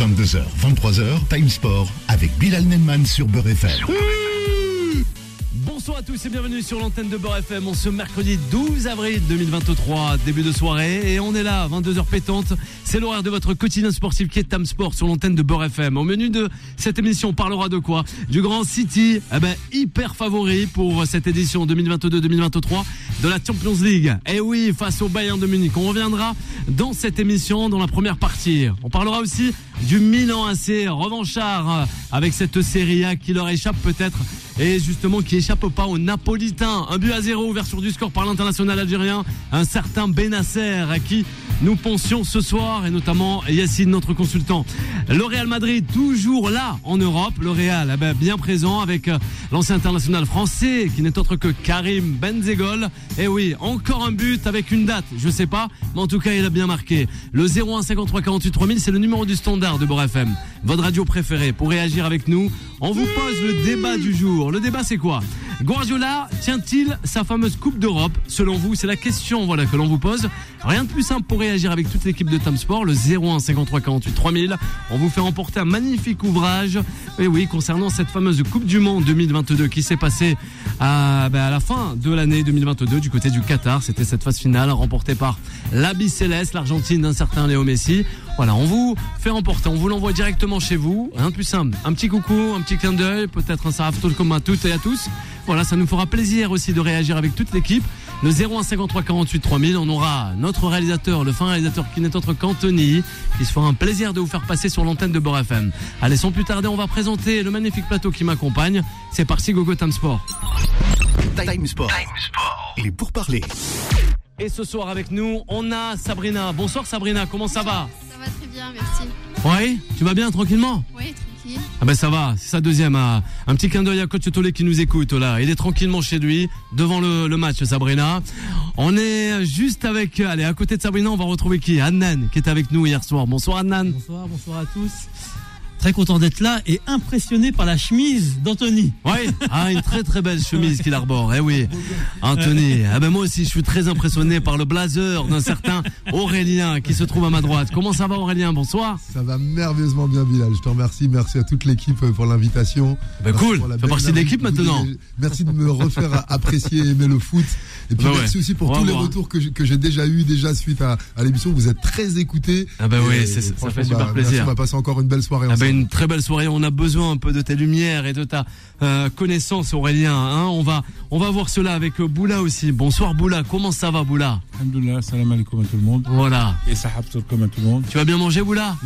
22h, 23h, Time Sport avec Bilal Nenman sur Beurre FM. Bonsoir à tous et bienvenue sur l'antenne de Beurre FM. On ce mercredi 12 avril 2023, début de soirée, et on est là, 22h pétante. C'est l'horaire de votre quotidien sportif qui est Tam Sport sur l'antenne de Beurre FM. Au menu de cette émission, on parlera de quoi? Du Grand City, eh ben, hyper favori pour cette édition 2022-2023 de la Champions League. Et oui, face au Bayern de Munich. On reviendra dans cette émission, dans la première partie. On parlera aussi du Milan AC, revanchard, avec cette série A qui leur échappe peut-être et justement qui échappe pas aux Napolitains. Un but à zéro ouverture du score par l'international algérien, un certain Benasser à qui nous pensions ce soir et notamment Yacine, notre consultant. Le Real Madrid, toujours là en Europe. Le Real, eh ben, bien présent avec euh, l'ancien international français qui n'est autre que Karim Benzegol. Et oui, encore un but avec une date, je sais pas, mais en tout cas, il a bien marqué. Le 01 53 48 3000, c'est le numéro du standard de Beurre FM, votre radio préférée. Pour réagir avec nous, on vous pose le débat du jour. Le débat, c'est quoi? Guardiola tient-il sa fameuse Coupe d'Europe? Selon vous, c'est la question voilà, que l'on vous pose. Rien de plus simple pour réagir avec toute l'équipe de Tam Sport, le 01 53 48 3000. On vous fait remporter un magnifique ouvrage, et oui, concernant cette fameuse Coupe du Monde 2022 qui s'est passée à, ben, à la fin de l'année 2022 du côté du Qatar. C'était cette phase finale remportée par l'Abi Céleste, l'Argentine d'un certain Léo Messi. Voilà, on vous fait remporter, on vous l'envoie directement chez vous. Rien de simple. Un petit coucou, un petit clin d'œil, peut-être un saraf comme à toutes et à tous. Voilà, ça nous fera plaisir aussi de réagir avec toute l'équipe. Le 01 53 48 3000, on aura notre réalisateur, le fin réalisateur qui n'est autre qu'Anthony, qui se fera un plaisir de vous faire passer sur l'antenne de Beurre FM. Allez, sans plus tarder, on va présenter le magnifique plateau qui m'accompagne. C'est parti, Gogo Time Sport. Time Sport. Il est pour parler. Et ce soir avec nous, on a Sabrina. Bonsoir Sabrina, comment ça va? Ça va très bien, merci. Oui, tu vas bien tranquillement? Oui, tranquille. Ah ben ça va, c'est sa deuxième. ah. Un petit clin d'œil à Coach Tolé qui nous écoute là. Il est tranquillement chez lui, devant le, le match Sabrina. On est juste avec, allez, à côté de Sabrina, on va retrouver qui? Annan, qui était avec nous hier soir. Bonsoir Annan. Bonsoir, bonsoir à tous. Très content d'être là et impressionné par la chemise d'Anthony. Oui, ah, une très très belle chemise qu'il arbore. Eh oui, Anthony. Ah ben moi aussi, je suis très impressionné par le blazer d'un certain Aurélien qui se trouve à ma droite. Comment ça va Aurélien? Bonsoir. Ça va merveilleusement bien, Bilal. Je te remercie. Merci à toute l'équipe euh, pour l'invitation. Ben Merci cool. Fais partie de l'équipe maintenant. Merci de me refaire apprécier et aimer le foot. Et puis Ben ouais. merci aussi pour tous les voir. retours que j'ai- que j'ai déjà eu déjà suite à, à l'émission. Vous êtes très écoutés. Ah ben oui, euh, ça fait super bah, plaisir. merci, on va passer encore une belle soirée Ah ben ensemble. Une très belle soirée. On a besoin un peu de ta lumière et de ta euh, connaissance, Aurélien. Hein on va, on va voir cela avec euh, Boula aussi. Bonsoir Boula. Comment ça va Boula? Alhamdoulilah, salam alaikum à tout le monde. Voilà. Et sahab comme à tout le monde. Tu vas bien manger Boula?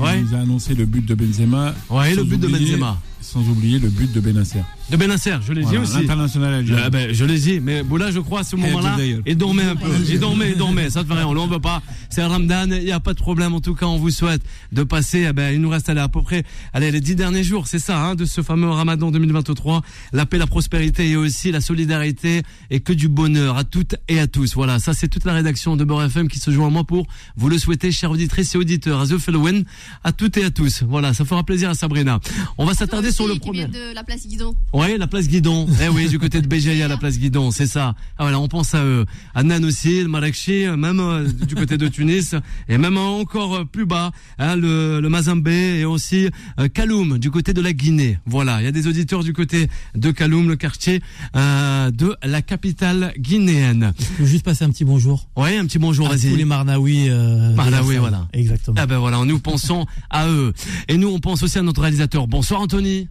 Ouais. nous as annoncé le but de Benzema. Ouais, le sans but de oublier- Benzema. Sans oublier le but de Benasser. De Benasser, je l'ai dit Voilà, aussi. L'international algérien. Ah ben, je l'ai dit, mais Boula, je crois, à ce moment-là, il dormait un peu. Il dormait, il dormait. Ça te fait rien. On l'en veut pas. C'est Ramadan. Il n'y a pas de problème. En tout cas, on vous souhaite de passer, eh ben, il nous reste allez, à peu près, allez, les dix derniers jours. C'est ça, hein, de ce fameux Ramadan 2023. La paix, la prospérité et aussi la solidarité et que du bonheur à toutes et à tous. Voilà. Ça, c'est toute la rédaction de Beurre FM qui se joint à moi pour vous le souhaiter, chers auditrices et auditeurs. À The Fellowen, à toutes et à tous. Voilà. Ça fera plaisir à Sabrina. On va s'attarder sur le premier. de la place Guidon. Oui, la place Guidon. Eh oui, du côté de Béjaïa, la place Guidon, c'est ça. Ah voilà, on pense à eux. À Nan aussi, le Marrakchi, même euh, du côté de Tunis, et même encore euh, plus bas, hein, le, le Mazambé et aussi euh, Kaloum, du côté de la Guinée. Voilà, il y a des auditeurs du côté de Kaloum, le quartier euh, de la capitale guinéenne. Je peux juste passer un petit bonjour Oui, un petit bonjour, à tous les vas-y. Marnaoui. Euh, Marnaoui, voilà. Exactement. Ah ben voilà, nous pensons à eux. Et nous, on pense aussi à notre réalisateur. Bonsoir Anthony.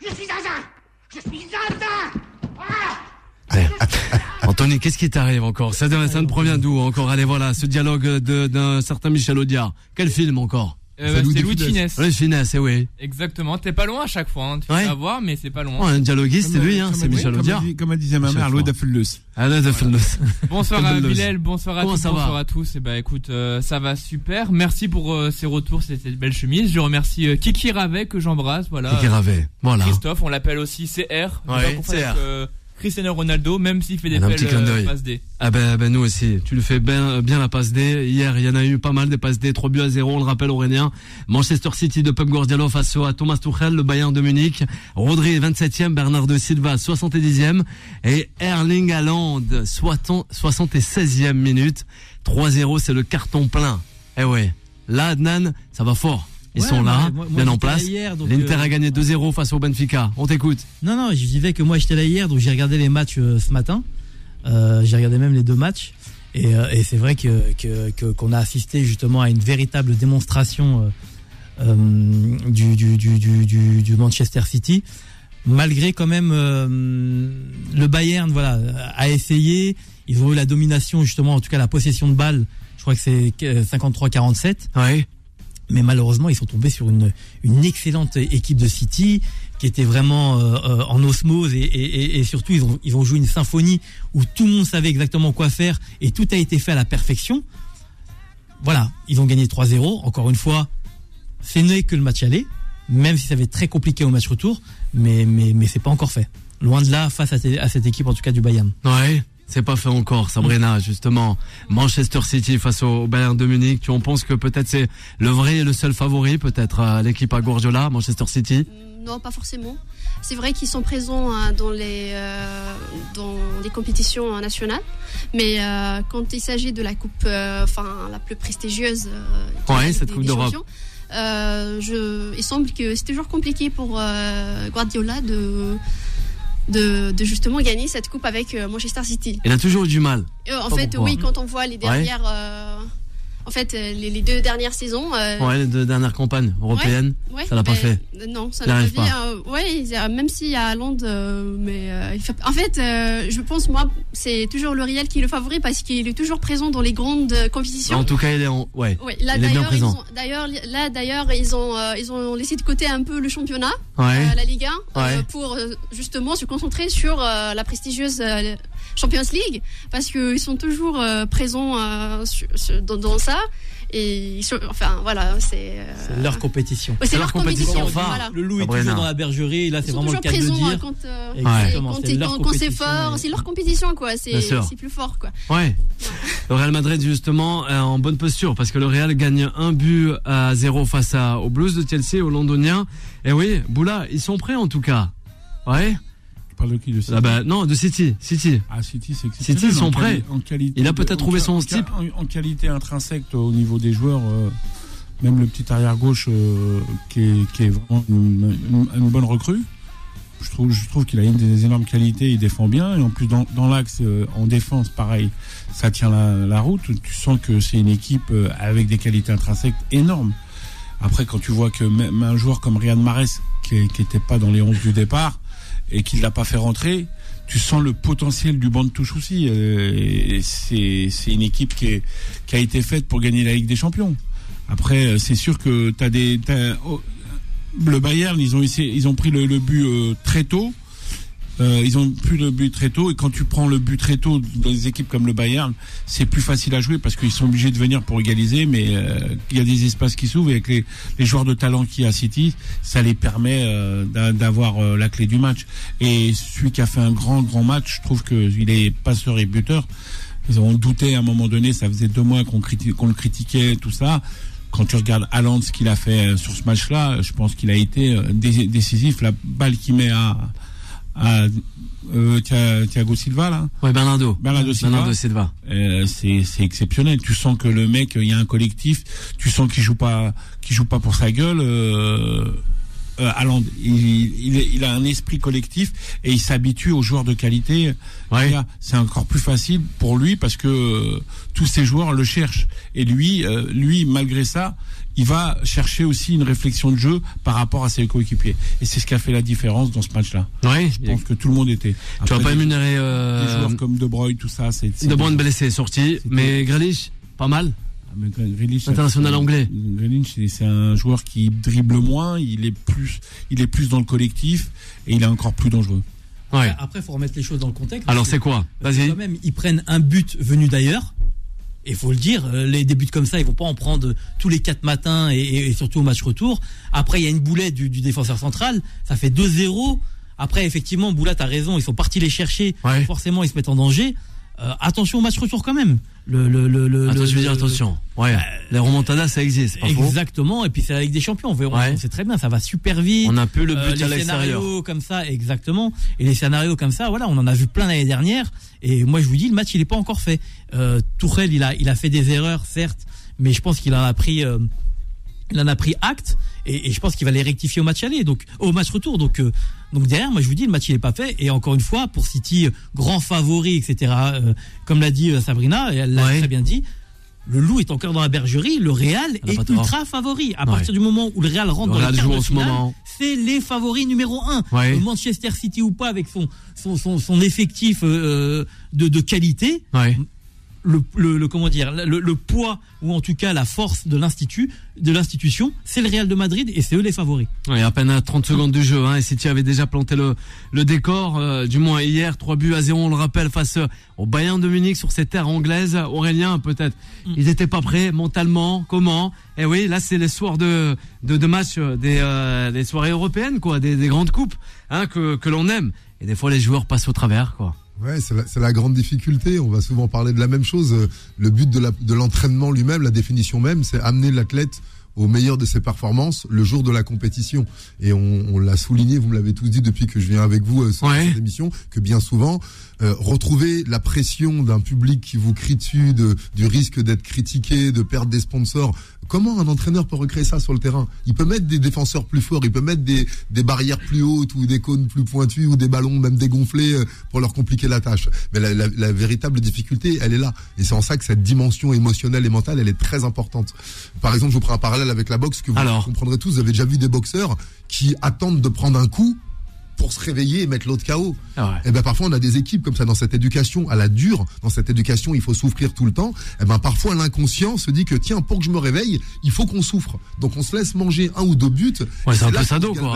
Je suis zinzin Je suis zinzin Ouais. Anthony, qu'est-ce qui t'arrive encore? Ça, ça ne provient d'où encore? Allez, voilà, ce dialogue d'un certain Michel Audiard. Quel film encore? Euh, C'est Louis c'est Louis de Funès. Funès. Oui, finesse, eh oui. Exactement. T'es pas loin à chaque fois. Hein. Tu Ouais. peux savoir, mais c'est pas loin. Oh, un dialoguiste, c'est lui, euh, hein, c'est Michel comme Audiard. Comme elle disait ma mère, Louis. Allez, the Funless. Bonsoir à Bilal, bonsoir à tous, bonsoir à tous. Et bah écoute, euh, ça va super. Merci pour euh, ces retours, c'était une belle chemise. Je remercie euh, Kiki Ravet que j'embrasse. Voilà. Kiki Ravet, voilà. Christophe, on l'appelle aussi CR. Ouais, CR. Cristiano Ronaldo, même s'il fait des belles euh, passes D. Ah ben, ben nous aussi, tu le fais bien, bien la passe D. Hier, il y en a eu pas mal des passes D, 3 buts à 0, on le rappelle Aurélien. Manchester City de Pep Guardiola face à Thomas Tuchel, le Bayern de Munich. Rodri 27e, Bernardo Silva 70e et Erling Haaland 60 76e minute. 3-0, c'est le carton plein. Eh ouais. Là, Adnan, ça va fort. Ils Ouais, sont là, moi- bien en place. L'Inter euh, a gagné 2-0 face au Benfica. On t'écoute. Non, non, je disais que moi j'étais là hier, donc j'ai regardé les matchs euh, ce matin. Euh, j'ai regardé même les deux matchs. Et, euh, et c'est vrai que que- que- qu'on a assisté justement à une véritable démonstration euh, du, du, du, du, Manchester City. Malgré quand même euh, le Bayern, voilà, a essayé. Ils ont eu la domination justement, en tout cas la possession de balle. Je crois que c'est euh, 53-47 Ouais. Mais malheureusement ils sont tombés sur une, une excellente équipe de City qui était vraiment euh, euh, en osmose et, et- et- surtout ils ont, ils ont joué une symphonie où tout le monde savait exactement quoi faire et tout a été fait à la perfection. Voilà, ils ont gagné 3-0. Encore une fois, c'est né que le match aller, même si ça va être très compliqué au match retour, mais, mais, mais c'est pas encore fait. Loin de là, face à, à cette équipe en tout cas du Bayern. Ouais. C'est pas fait encore, Sabrina, justement. Manchester City face au Bayern de Munich. Tu en penses que peut-être c'est le vrai et le seul favori, peut-être, à l'équipe à Guardiola, Manchester City? Non, pas forcément. C'est vrai qu'ils sont présents hein, dans les euh, dans les compétitions euh, nationales, mais euh, quand il s'agit de la coupe, euh, enfin la plus prestigieuse, euh, Ouais, cette des- Coupe d'Europe. euh, il semble que c'est toujours compliqué pour euh, Guardiola de, de de justement gagner cette coupe avec euh, Manchester City. Il a toujours eu du mal. Euh, en Pas fait, pourquoi. oui, quand on voit les dernières, euh, en fait, euh, les, les deux dernières saisons. euh, Ouais, les deux dernières campagnes européennes. Ouais, Ça l'a pas fait. euh, Non, ça l'a pas fait. euh, ouais, même s'il y a Hollande, euh, mais en fait, je pense moi, c'est toujours le Real qui est le favori parce qu'il est toujours présent dans les grandes compétitions. En tout cas, il est en, ouais. Ouais, là il est bien d'ailleurs, présent. là d'ailleurs, ils ont, ils ont laissé de côté un peu le championnat, Ouais. euh, la Ligue 1, euh, Ouais. pour justement se concentrer sur euh, la prestigieuse Champions League, parce qu'ils sont toujours euh, présents euh, dans, dans ça. Et ils sont- enfin voilà, c'est. euh, C'est leur compétition. ouais, c'est leur compétition. voilà. Le loup est Sabrina. toujours dans la bergerie, là Ils c'est vraiment le cas de dire. euh, quand, euh, Exactement, quand, c'est quand- leur quand c'est compétition fort, c'est leur compétition quoi. C'est plus fort quoi. Ouais. Le Real Madrid justement est en bonne posture parce que le Real gagne un but à zéro face à, aux Blues de Chelsea, aux Londoniens. Et oui, Boula, ils sont prêts en tout cas. Ouais. Parles de qui de City Ah bah non, de City, City. Ah, City, c'est exceptionnel. City, ils sont prêts. En qualité Il a peut-être trouvé son type. En, en qualité intrinsèque au niveau des joueurs, euh, même le petit arrière gauche euh, qui, est, qui est vraiment une, une- une bonne recrue. Je trouve, je trouve qu'il a une des énormes qualités, il défend bien et en plus dans, dans l'axe euh, en défense, pareil, ça tient la, la route. Tu sens que c'est une équipe euh, avec des qualités intrinsèques énormes. Après, quand tu vois que même un joueur comme Riyad Mahrez, qui n'était pas dans les 11 du départ et qui ne l'a pas fait rentrer, tu sens le potentiel du banc de touche aussi. Euh, c'est une équipe qui, est, qui a été faite pour gagner la Ligue des Champions. Après, euh, c'est sûr que tu as des. t'as- oh, le Bayern, ils ont, ils ont pris le, le but euh, très tôt. Euh, ils ont pris le but très tôt et quand tu prends le but très tôt dans des équipes comme le Bayern, c'est plus facile à jouer parce qu'ils sont obligés de venir pour égaliser, mais euh, il y a des espaces qui s'ouvrent et avec les, les joueurs de talent qu'il y a à City, ça les permet euh, d'a- d'avoir euh, la clé du match. Et celui qui a fait un grand grand match, je trouve qu'il est passeur et buteur. On doutait à un moment donné, ça faisait deux mois qu'on qu'on le critiquait, tout ça. Quand tu regardes Haaland, ce qu'il a fait euh, sur ce match-là, je pense qu'il a été dé- décisif. La balle qu'il met à, à euh, Thia- Thiago Silva, là, Ouais, Bernardo. Bernardo Silva. Bernardo Silva. euh, c'est c'est exceptionnel. Tu sens que le mec, il y a un collectif. Tu sens qu'il joue pas, qu'il joue pas pour sa gueule. Euh, euh, Haaland, il, il, il a un esprit collectif et il s'habitue aux joueurs de qualité. Ouais. C'est encore plus facile pour lui parce que euh, tous ces joueurs le cherchent. Et lui, euh, lui, malgré ça, il va chercher aussi une réflexion de jeu par rapport à ses coéquipiers. Et c'est ce qui a fait la différence dans ce match-là. Ouais. Je pense que tout le monde était. Tu vas Après, pas énumérer des euh, joueurs comme De Bruyne, tout ça, c'est. c'est De Bruyne blessé, sorti. Mais Grealish, pas mal. Ah, mais Grealish, International anglais. Grealish, c'est- un joueur qui dribble moins, il est plus, il est plus dans le collectif et il est encore plus dangereux. Ouais. Après, faut remettre les choses dans le contexte. Alors c'est quoi? Vas-y. Quand même, ils prennent un but venu d'ailleurs. Et faut le dire, euh, les débuts comme ça, ils vont pas en prendre tous les quatre matins et, surtout au match retour. Après, il y a une boulette du, du défenseur central, ça fait 2-0. Après, effectivement, Boula, t'as raison, ils sont partis les chercher. Ouais. Forcément, ils se mettent en danger. Euh, attention au match retour quand même. Le, le, le, le- Attends, le- je veux dire attention. Ouais. Les remontadas, ça existe, faux. Exactement. Et puis c'est la Ligue des Champions. On, Ouais. on sait très bien, ça va super vite. On a plus le Euh, but à les l'extérieur. scénarios comme ça, exactement. Et les scénarios comme ça, voilà, on en a vu plein l'année dernière. Et moi, je vous dis, le match, il est pas encore fait. Euh, Tourelle, il a, il a fait des erreurs, certes, mais je pense qu'il en a pris. Euh, il en a pris acte et, et je pense qu'il va les rectifier au match aller, donc au match retour. Donc, euh, donc derrière, moi je vous dis, le match il est pas fait. Et encore une fois, pour City, euh, grand favori, etc. euh, comme l'a dit euh, Sabrina, et elle l'a Ouais. très bien dit. Le loup est encore dans la bergerie. Le Real est tort. ultra favori. À Ouais. partir du moment où le Real rentre Le dans Real finale, c'est les favoris numéro un. Ouais. Euh, Manchester City ou pas avec son son, son, son effectif euh, de, de qualité, Ouais. Le, le, le- comment dire le, le poids ou en tout cas la force de l'institut de l'institution, c'est le Real de Madrid et c'est eux les favoris. Ouais, à peine à 30 secondes du jeu, hein, et City avait déjà planté le, le décor, euh, du moins hier, 3 buts à 0, on le rappelle, face euh, au Bayern de Munich sur ces terres anglaises. Aurélien, peut-être, Mm. ils n'étaient pas prêts mentalement, comment? Et oui, là, c'est les soirs de, de, de match, euh, des, euh, des soirées européennes, quoi, des, des grandes coupes, hein, que, que l'on aime. Et des fois, les joueurs passent au travers, quoi. Ouais, c'est la, grande difficulté. On va souvent parler de la même chose. Le but de l'entraînement lui-même, la définition même, c'est amener l'athlète au meilleur de ses performances le jour de la compétition. Et on, on l'a souligné, vous me l'avez tous dit depuis que je viens avec vous euh, sur Ouais. cette émission, que bien souvent, euh, retrouver la pression d'un public qui vous crie dessus, de, du risque d'être critiqué, de perdre des sponsors. Comment un entraîneur peut recréer ça sur le terrain? Il peut mettre des défenseurs plus forts, il peut mettre des, des barrières plus hautes ou des cônes plus pointus ou des ballons même dégonflés euh, pour leur compliquer la tâche. Mais la, la- la véritable difficulté, elle est là. Et c'est en ça que cette dimension émotionnelle et mentale, elle est très importante. Par exemple, je vous prends un parallèle avec la boxe que vous Alors comprendrez tous. Vous avez déjà vu des boxeurs qui attendent de prendre un coup pour se réveiller et mettre l'autre KO. Ah ouais. Et ben parfois on a des équipes comme ça dans cette éducation à la dure, dans cette éducation il faut souffrir tout le temps. Et ben parfois l'inconscient se dit que tiens pour que je me réveille il faut qu'on souffre. Donc on se laisse manger un ou deux buts. Ouais, c'est un peu sado, se quoi.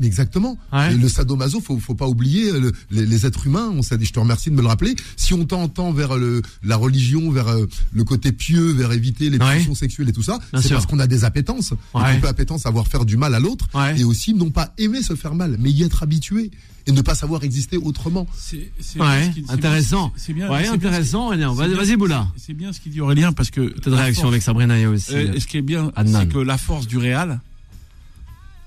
mais exactement. Ouais. Et le sadomaso faut faut pas oublier le- les, les êtres humains. On s'est dit je te remercie de me le rappeler. Si on t'entend vers le la religion, vers euh, le côté pieux, vers éviter les pulsions sexuelles et tout ça, c'est parce qu'on a des appétences. Et qu'on peut appétence à avoir faire du mal à l'autre et aussi non pas aimer se faire mal, mais y être habitué et ne pas savoir exister autrement. C'est Ouais, ce intéressant. C'est bien. Ouais, intéressant, Vas-y, Boula. C'est bien ce qu'il dit Aurélien parce que. Peut-être de réaction avec Sabrina et aussi. Euh, ce qui est bien, c'est que la force du Real,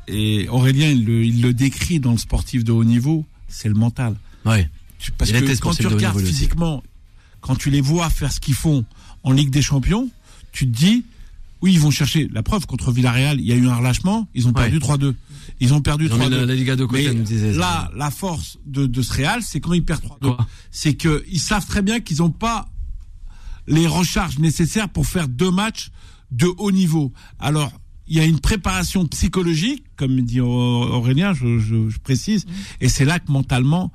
et Aurélien, il le, il le décrit dans le sportif de haut niveau, c'est le mental. ouais. Tu- Parce Il que quand tu regardes physiquement, quand tu les vois faire ce qu'ils font en Ligue des Champions, tu te dis, oui, ils vont chercher. La preuve, contre Villarreal, il y a eu un relâchement, ils ont Ouais. perdu 3-2. Ils ont perdu Ils ont mis 3-2. la, Liga de côté, Mais là, la force de, de ce Real, c'est quand ils perdent 3-2. Quoi C'est qu'ils savent très bien qu'ils n'ont pas les recharges nécessaires pour faire deux matchs de haut niveau. Alors, il y a une préparation psychologique, comme dit Aurélien, je, je- je précise, et c'est là que mentalement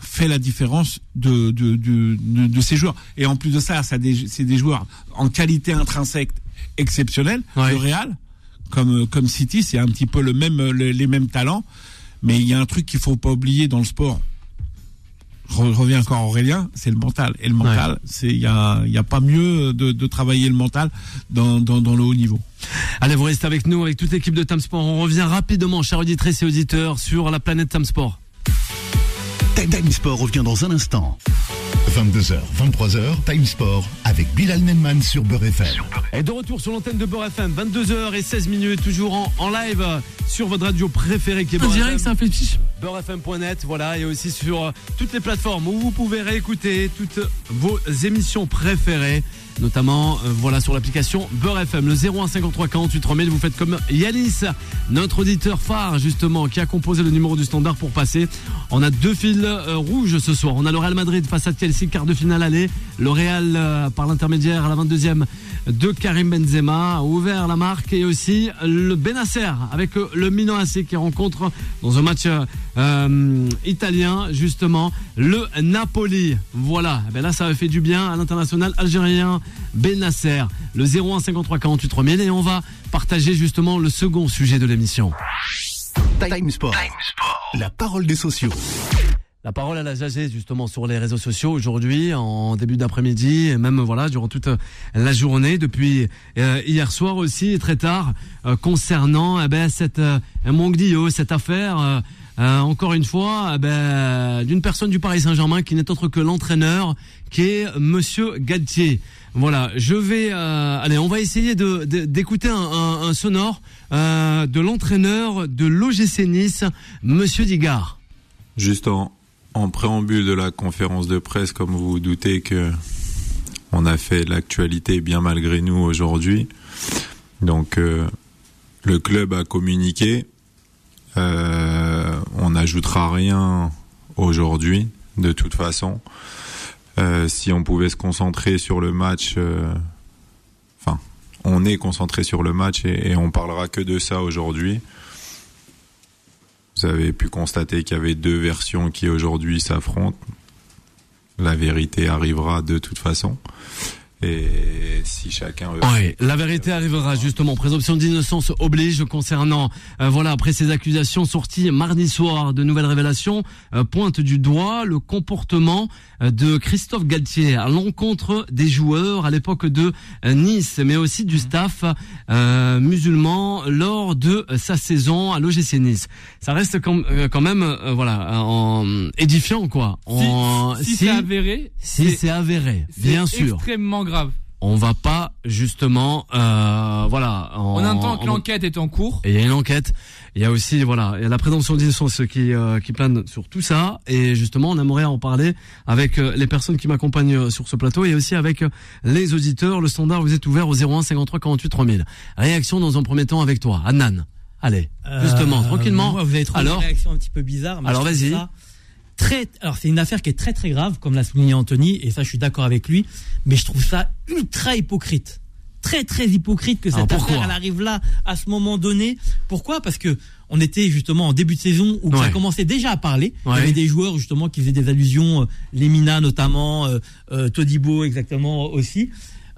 fait la différence de, de, de, de, de ces joueurs. Et en plus de ça, c'est des joueurs en qualité intrinsèque exceptionnelle. Ouais. Le Real, comme, comme City, c'est un petit peu le même, le- les mêmes talents. Mais il y a un truc qu'il faut pas oublier dans le sport. Je re- reviens encore à Aurélien, c'est le mental. Et le mental, c'est il y a, il y a pas mieux de, de travailler le mental dans, dans, dans le haut niveau. Allez, vous restez avec nous, avec toute l'équipe de Tam Sport. On revient rapidement, chers auditrices et auditeurs, sur la planète Tam Sport. Time Sport revient dans un instant. 22h, 23h, Time Sport avec Bilal Nenman sur Beurre FM. Et de retour sur l'antenne de Beurre FM, 22h et 16 minutes, toujours en, en live sur votre radio préférée qui est On Beurre dirait FM. que ça fait petit. beurrefm.net, voilà, et aussi sur euh, toutes les plateformes où vous pouvez réécouter toutes vos émissions préférées, notamment euh, voilà sur l'application Beurre FM, le 0153 48 3000. Vous faites comme Yanis, notre auditeur phare justement, qui a composé le numéro du standard pour passer. On a deux fils euh, rouges ce soir. On a le Real Madrid face à Chelsea, quart de finale aller. Le Real euh, par l'intermédiaire à la 22e de Karim Benzema a ouvert la marque et aussi le Benacer avec le Milan AC qui rencontre dans un match euh, euh, italien justement le Napoli. Voilà, Eh ben là ça a fait du bien à l'international algérien Benacer. Le 01 53 48 3000 et on va partager justement le second sujet de l'émission. Time Sport. La parole des sociaux. La parole à la jasée justement sur les réseaux sociaux aujourd'hui, en début d'après-midi, et même voilà durant toute euh, la journée, depuis euh, hier soir aussi, très tard, euh, concernant eh ben, cette euh, Monglio, cette affaire. Euh, encore une fois, eh ben, d'une personne du Paris Saint-Germain qui n'est autre que l'entraîneur, qui est Monsieur Galtier. Voilà, je vais, euh, allez, on va essayer de d'écouter un, sonore euh, de l'entraîneur de l'OGC Nice, Monsieur Digard. Juste en, préambule de la conférence de presse, comme vous vous doutez que on a fait l'actualité bien malgré nous aujourd'hui. Donc le club a communiqué. Euh, on n'ajoutera rien aujourd'hui, de toute façon. Euh, si on pouvait se concentrer sur le match, euh, enfin, on est concentré sur le match et, et on parlera que de ça aujourd'hui. Vous avez pu constater qu'il y avait deux versions qui aujourd'hui s'affrontent. La vérité arrivera de toute façon. Et si chacun veut Oui, la vérité arrivera justement. Présomption d'innocence oblige concernant, euh, voilà, après ces accusations sorties mardi soir, de nouvelles révélations euh, pointent du doigt le comportement euh, de Christophe Galtier à l'encontre des joueurs à l'époque de euh, Nice, mais aussi du staff euh, musulman lors de euh, sa saison à l'OGC Nice. Ça reste quand, euh, quand même, euh, voilà, en édifiant quoi. En- si c'est avéré, si c'est avéré, bien sûr extrêmement grave. On va pas justement euh, voilà en- On entend que en- l'enquête est en cours. et il y a une enquête il y a aussi voilà il y a la présomption d'innocence qui euh, qui plane sur tout ça et justement on aimerait en parler avec euh, les personnes qui m'accompagnent euh, sur ce plateau et aussi avec euh, les auditeurs le standard vous êtes ouvert au 01 53 48 3000 réaction dans un premier temps avec toi Adnan allez justement Euh, tranquillement moi, vous avez trouvé alors une réaction un petit peu bizarre. mais Alors, vas-y. ça Très, alors c'est une affaire qui est très très grave, comme l'a souligné Anthony, et ça je suis d'accord avec lui, mais je trouve ça ultra hypocrite. Très très hypocrite que cette affaire elle arrive là à ce moment donné. Pourquoi? Parce que on était justement en début de saison où ça commençait déjà à parler. Il Ouais. y avait des joueurs justement qui faisaient des allusions, euh, Lemina notamment, euh, euh, Todibo exactement aussi.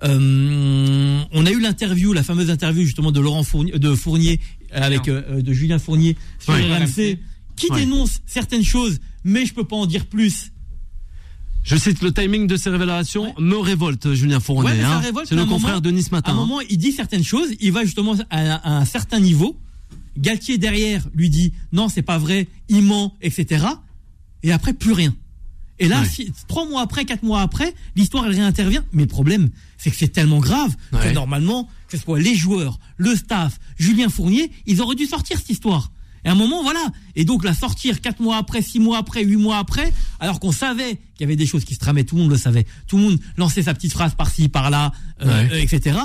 Euh, on a eu l'interview, la fameuse interview justement de Laurent Fournier, de Fournier avec euh, euh, de Julien Fournier sur Ouais. RMC, qui Ouais. dénonce certaines choses, mais je peux pas en dire plus. je cite le timing de ces révélations me révolte Julien Fournier Ouais, hein. c'est le à confrère moment- de Nice À matin un hein. moment, il dit certaines choses, il va justement à, à un certain niveau. Galtier derrière lui dit non, c'est pas vrai, il ment, etc. Et après plus rien. Et là, Ouais. si- trois mois après, quatre mois après, l'histoire elle réintervient. Mais le problème, c'est que c'est tellement grave que normalement, que ce soit les joueurs, le staff, Julien Fournier, ils auraient dû sortir cette histoire. Et à un moment, voilà. Et donc la sortir quatre mois après, six mois après, huit mois après, alors qu'on savait qu'il y avait des choses qui se tramaient, tout le monde le savait. Tout le monde lançait sa petite phrase par-ci, par-là, euh, Ouais. euh, etc.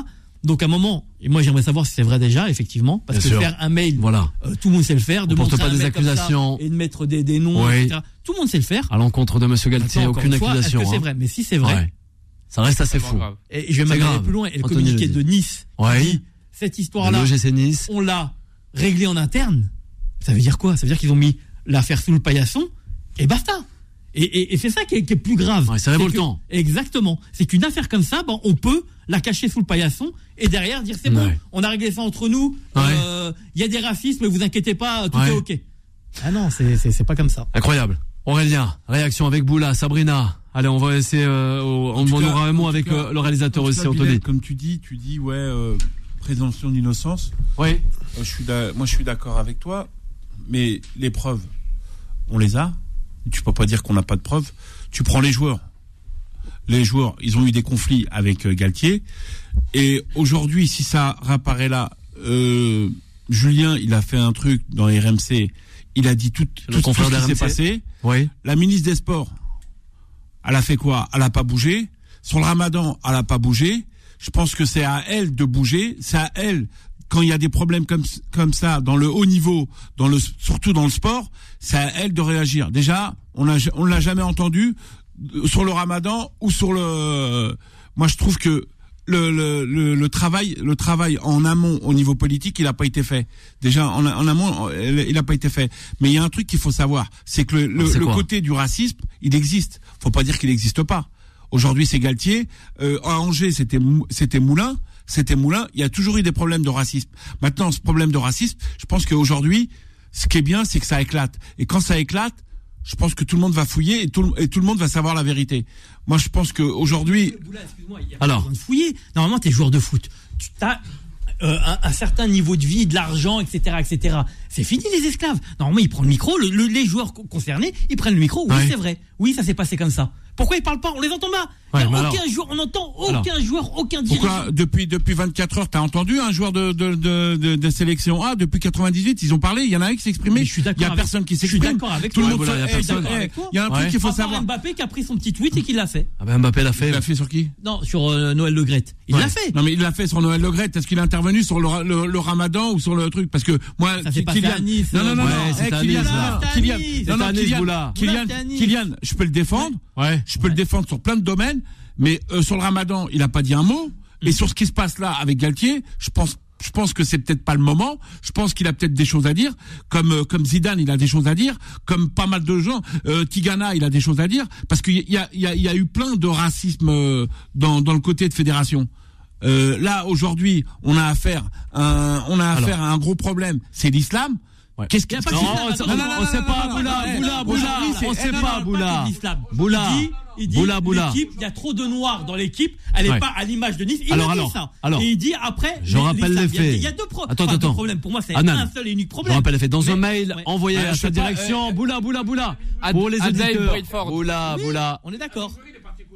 Donc à un moment, et moi j'aimerais savoir si c'est vrai déjà, effectivement, parce Bien que sûr. faire un mail, voilà euh, tout le monde sait le faire. On de porte montrer pas des accusations. et de mettre des, des noms, Oui. etc. Tout le monde sait le faire. à l'encontre de Monsieur Galtier aucune fois, accusation Est-ce que c'est hein. vrai? Mais si c'est vrai, Ouais. ça reste assez fou grave. et je vais C'est même aller grave. plus loin, et le Anthony communiqué le de. Nice Ouais. dit cette histoire-là, Nice on l'a réglée en interne. Ça veut dire quoi? Ça veut dire qu'ils ont mis l'affaire sous le paillasson et basta. Et, et- et c'est ça qui est, qui est plus grave. Ouais, c'est révoltant. que- exactement. C'est qu'une affaire comme ça, ben, on peut la cacher sous le paillasson et derrière dire c'est bon, Ouais. on a réglé ça entre nous. Ouais. euh, Il y a des racismes, vous inquiétez pas, tout Ouais. est ok. Ah non, c'est- pas comme ça. incroyable Aurélien réaction avec Boula Sabrina allez on va essayer euh, on cas- aura un mot avec cas- euh, le réalisateur aussi cas, Anthony Comme tu dis, tu dis ouais, euh, présomption d'innocence. oui Euh, je suis d'a- moi, je suis d'accord avec toi, mais les preuves, on les a. Tu peux pas dire qu'on n'a pas de preuves. Tu prends les joueurs. Les joueurs, ils ont eu des conflits avec euh, Galtier. Et aujourd'hui, si ça réapparaît là, euh, Julien, il a fait un truc dans RMC. Il a dit tout, ce qui s'est passé. oui La ministre des Sports, elle a fait quoi? Elle a pas bougé. Sur le Ramadan, elle a pas bougé. Je pense que c'est à elle de bouger. C'est à elle quand il y a des problèmes comme comme ça dans le haut niveau, dans le surtout dans le sport, c'est à elle de réagir. Déjà, on a on l'a jamais entendu euh, sur le Ramadan ou sur le. Moi, je trouve que le, le, le, le travail le travail en amont au niveau politique il n'a pas été fait. Déjà en, en amont il n'a pas été fait. Mais il y a un truc qu'il faut savoir c'est que le, côté du racisme il existe. Faut pas dire qu'il n'existe pas. Aujourd'hui c'est Galtier. Euh, à Angers c'était c'était Moulin c'était Moulin il y a toujours eu des problèmes de racisme maintenant ce problème de racisme je pense qu'aujourd'hui ce qui est bien c'est que ça éclate et quand ça éclate je pense que tout le monde va fouiller et tout, le- et tout le monde va savoir la vérité moi je pense qu'aujourd'hui pas Alors. de fouiller. Normalement, t'es joueur de foot. Tu as un, un certain niveau de vie, de l'argent, etc., etc. C'est fini les esclaves. Normalement, il prend le micro. le- le- les joueurs co- concernés, ils prennent le micro. Oui, Ouais. c'est vrai. Oui, ça s'est passé comme ça. Pourquoi ils parlent pas On les entend pas. Ouais, Il a aucun alors- joueur, on n'entend Alors. aucun joueur, aucun dirigeant. Pourquoi depuis depuis 24 heures, t'as entendu un joueur de de, de, de, de sélection A depuis 98 Ils ont parlé. Il y en a un qui s'est exprimé. Mais je suis d'accord Il y a avec- personne qui je suis s'exprime. d'accord avec Tout le toi. monde. Ouais, voilà, il y a. Il a un truc Ouais. qu'il faut À part savoir. Mbappé qui a pris son petit tweet et qui l'a fait. Ah ben Mbappé l'a fait. Il l'a fait sur qui? Non, sur euh, Noël Le Graët. Il Ouais. l'a fait. Non mais il l'a fait sur Noël Le Graët. Est-ce qu'il est intervenu sur le, ra- le, le Ramadan ou sur le truc? Parce que moi, Ça s'est passé Kylian. à Nice, non non non, Eh, Kylian, Kylian. Kylian. Kylian, Je peux le défendre. Ouais. Je peux le défendre sur plein de domaines, mais euh, sur le Ramadan, il a pas dit un mot. Et sur ce qui se passe là avec Galtier, je pense, je pense que c'est peut-être pas le moment. Je pense qu'il a peut-être des choses à dire, comme euh, comme Zidane, il a des choses à dire, comme pas mal de gens. Euh, Tigana, il a des choses à dire, parce qu'il y a, il y a, il y a eu plein de racisme dans dans le côté de fédération. Euh, là aujourd'hui, on a affaire, à un, on a affaire à un gros problème, c'est l'islam. Qu'est-ce qu'il Y a pas Non, on, sait- pas, Boula, Boula, Boula, on sait pas, Boula. Boula. Il dit, il dit Boula, Boula. l'équipe, il y a trop de noirs dans l'équipe, elle est Ouais. pas à l'image de Nice. Il Alors, a dit alors, ça. alors. et il dit après, Je les- rappelle les Il y a- faits. Il y a deux, pro- Attends, enfin, deux attends. problèmes. Pour moi, c'est un seul et unique Je problème. rappelle, fait dans Mais- un mail ouais. envoyé à je sa direction, euh, Boula, Boula, Boula, Ad- pour les auditeurs. Boula, Boula. On est d'accord.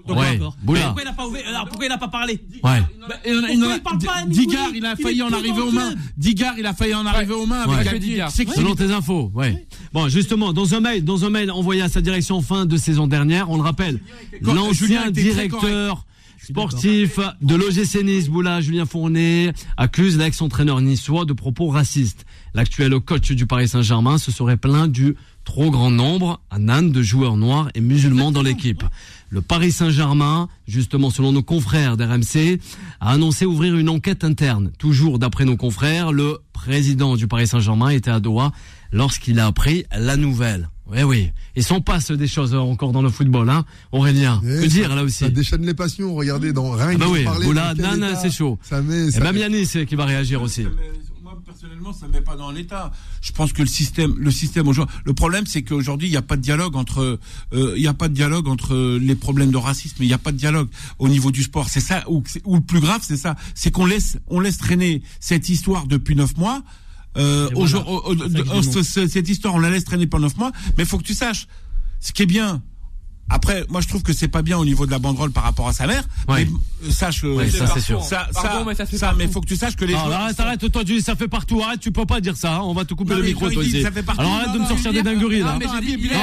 Ouais. Mais Pourquoi il n'a pas ouvert- alors, pourquoi il n'a pas parlé Ouais. Bah, il a- il a- il parle pas Digard, il a Il failli en arriver dans aux le mains. Digard, il a failli en arriver aux mains avec. Digard. Selon tes infos, ouais. Bon, justement, dans un mail, dans un mail envoyé à sa direction fin de saison dernière, on le rappelle, l'ancien directeur sportif de l'OGC Nice, Boula, Julien Fournet, accuse l'ex-entraîneur niçois de propos racistes. L'actuel coach du Paris Saint-Germain se serait plaint du trop grand nombre, un âne de joueurs noirs et musulmans dans l'équipe. Le Paris Saint-Germain, justement selon nos confrères d'RMC, a annoncé ouvrir une enquête interne. Toujours d'après nos confrères, le président du Paris Saint-Germain était à Doha lorsqu'il a appris la nouvelle. Oui, oui. Il s'en passe des choses encore dans le football, hein, Aurélien. Eh, Que dire ça- là aussi Ça déchaîne les passions. Regardez, dans rien Ah bah oui, Boula, nan, c'est chaud. Ça met, Et ça- même Yanis qui va réagir aussi. Personnellement, ça ne met pas dans l'état. Je pense que le système, le système aujourd'hui, le problème, c'est qu'aujourd'hui, il n'y a pas de dialogue entre, euh, il n'y a pas de dialogue entre les problèmes de racisme. Il n'y a pas de dialogue au niveau du sport. C'est ça, ou, ou le plus grave, c'est ça, c'est qu'on laisse, on laisse traîner cette histoire depuis neuf mois. Euh, voilà. au- au- au- cette histoire, on la laisse traîner pendant neuf mois. Mais il faut que tu saches, ce qui est bien. Après, moi, je trouve que c'est pas bien au niveau de la banderole par rapport à sa mère. Ouais. Mais euh, sache, euh, Ouais, ça, c'est sûr. Ça, Pardon, ça, mais ça se fait ça, partout. mais faut que tu saches que les Non, joueurs- arrête, arrête, toi tu dis ça fait partout, arrête, tu peux pas dire ça, hein, on va te couper Non, le micro toi dit ça fait partie- Alors arrête non, de me sortir des dingueries non, là.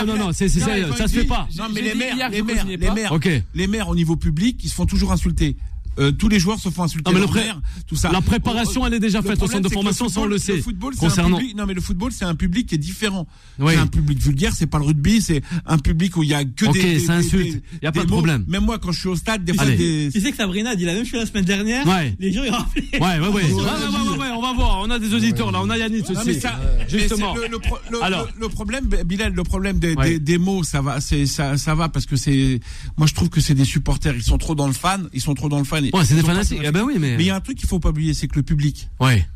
Non, non, non, c'est, ça, ça se fait pas. Non, mais les maires, les maires, les maires, Ok. les maires au niveau public, ils se font toujours insulter. Euh, tous les joueurs se font insulter. Non, mais le pré- tout ça. la préparation, elle est déjà Le faite au centre de formation, le ça, on le football- sait. football, c'est un Concernant- public- non, mais le football, c'est un public qui est différent. Oui. C'est un public vulgaire, c'est pas le rugby, c'est un public où il y a que Ok, des, des, ça insulte. des- Y a pas de mots. problème. Même moi, quand je suis au stade, des fois, des, Tu sais que Sabrina a dit la même chose la semaine dernière. Ouais. Les gens, ils rappelaient. Ouais, ouais, ouais. Ouais, ouais, ouais, ouais, on va voir, on a des auditeurs là, on a mais aussi. ça, Justement. Le, le pro- le- Alors. le- problème, Bilal, le problème des, Ouais. des, des mots, ça va, c'est ça, ça va parce que c'est, moi je trouve que c'est des supporters, ils sont trop dans le fan, ils sont trop dans le fan. Ouais, c'est des fanatiques. Eh ben oui, mais. Mais il y a un truc qu'il faut pas oublier, c'est que le public, Ouais,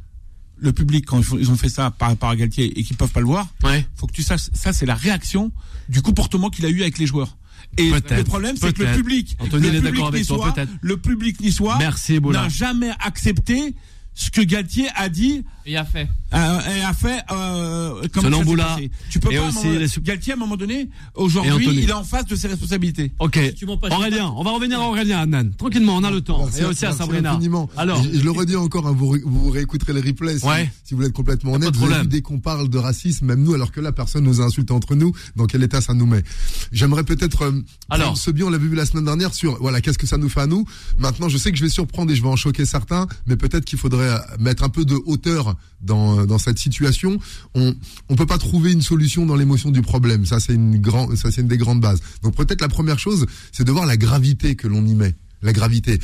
le public quand ils, ont fait ça par, par Galtier et qu'ils peuvent pas le voir, ouais. faut que tu saches, ça c'est la réaction du comportement qu'il a eu avec les joueurs. Et le problème, c'est que le public, Anthony, le public niçois- le public niçois n'a jamais accepté ce que Galtier a dit Et a fait. euh, et a fait euh, comme. Tu peux Et pas. aussi les Galtier, à un moment donné, aujourd'hui, il est en face de ses responsabilités. Ok. tu mens pas, je Aurélien, on va revenir à Aurélien, Adnan. Tranquillement, on a le temps. Merci, Et aussi à Sabrina. infiniment. Alors. je, je le redis encore, hein, vous, ré- vous réécouterez les replays si, Ouais. si vous êtes complètement honnête. Vous dès qu'on parle de racisme, même nous, alors que là, personne nous a insulté entre nous, dans quel état ça nous met J'aimerais peut-être. euh, Alors. Ce bien, on l'avait vu la semaine dernière sur voilà qu'est-ce que ça nous fait à nous. Maintenant, je sais que je vais surprendre et je vais en choquer certains, mais peut-être qu'il faudrait euh, mettre un peu de hauteur dans euh, dans cette situation. On on peut pas trouver une solution dans l'émotion du problème. Ça, c'est une grande, ça c'est une des grandes bases. Donc peut-être la première chose, c'est de voir la gravité que l'on y met la gravité.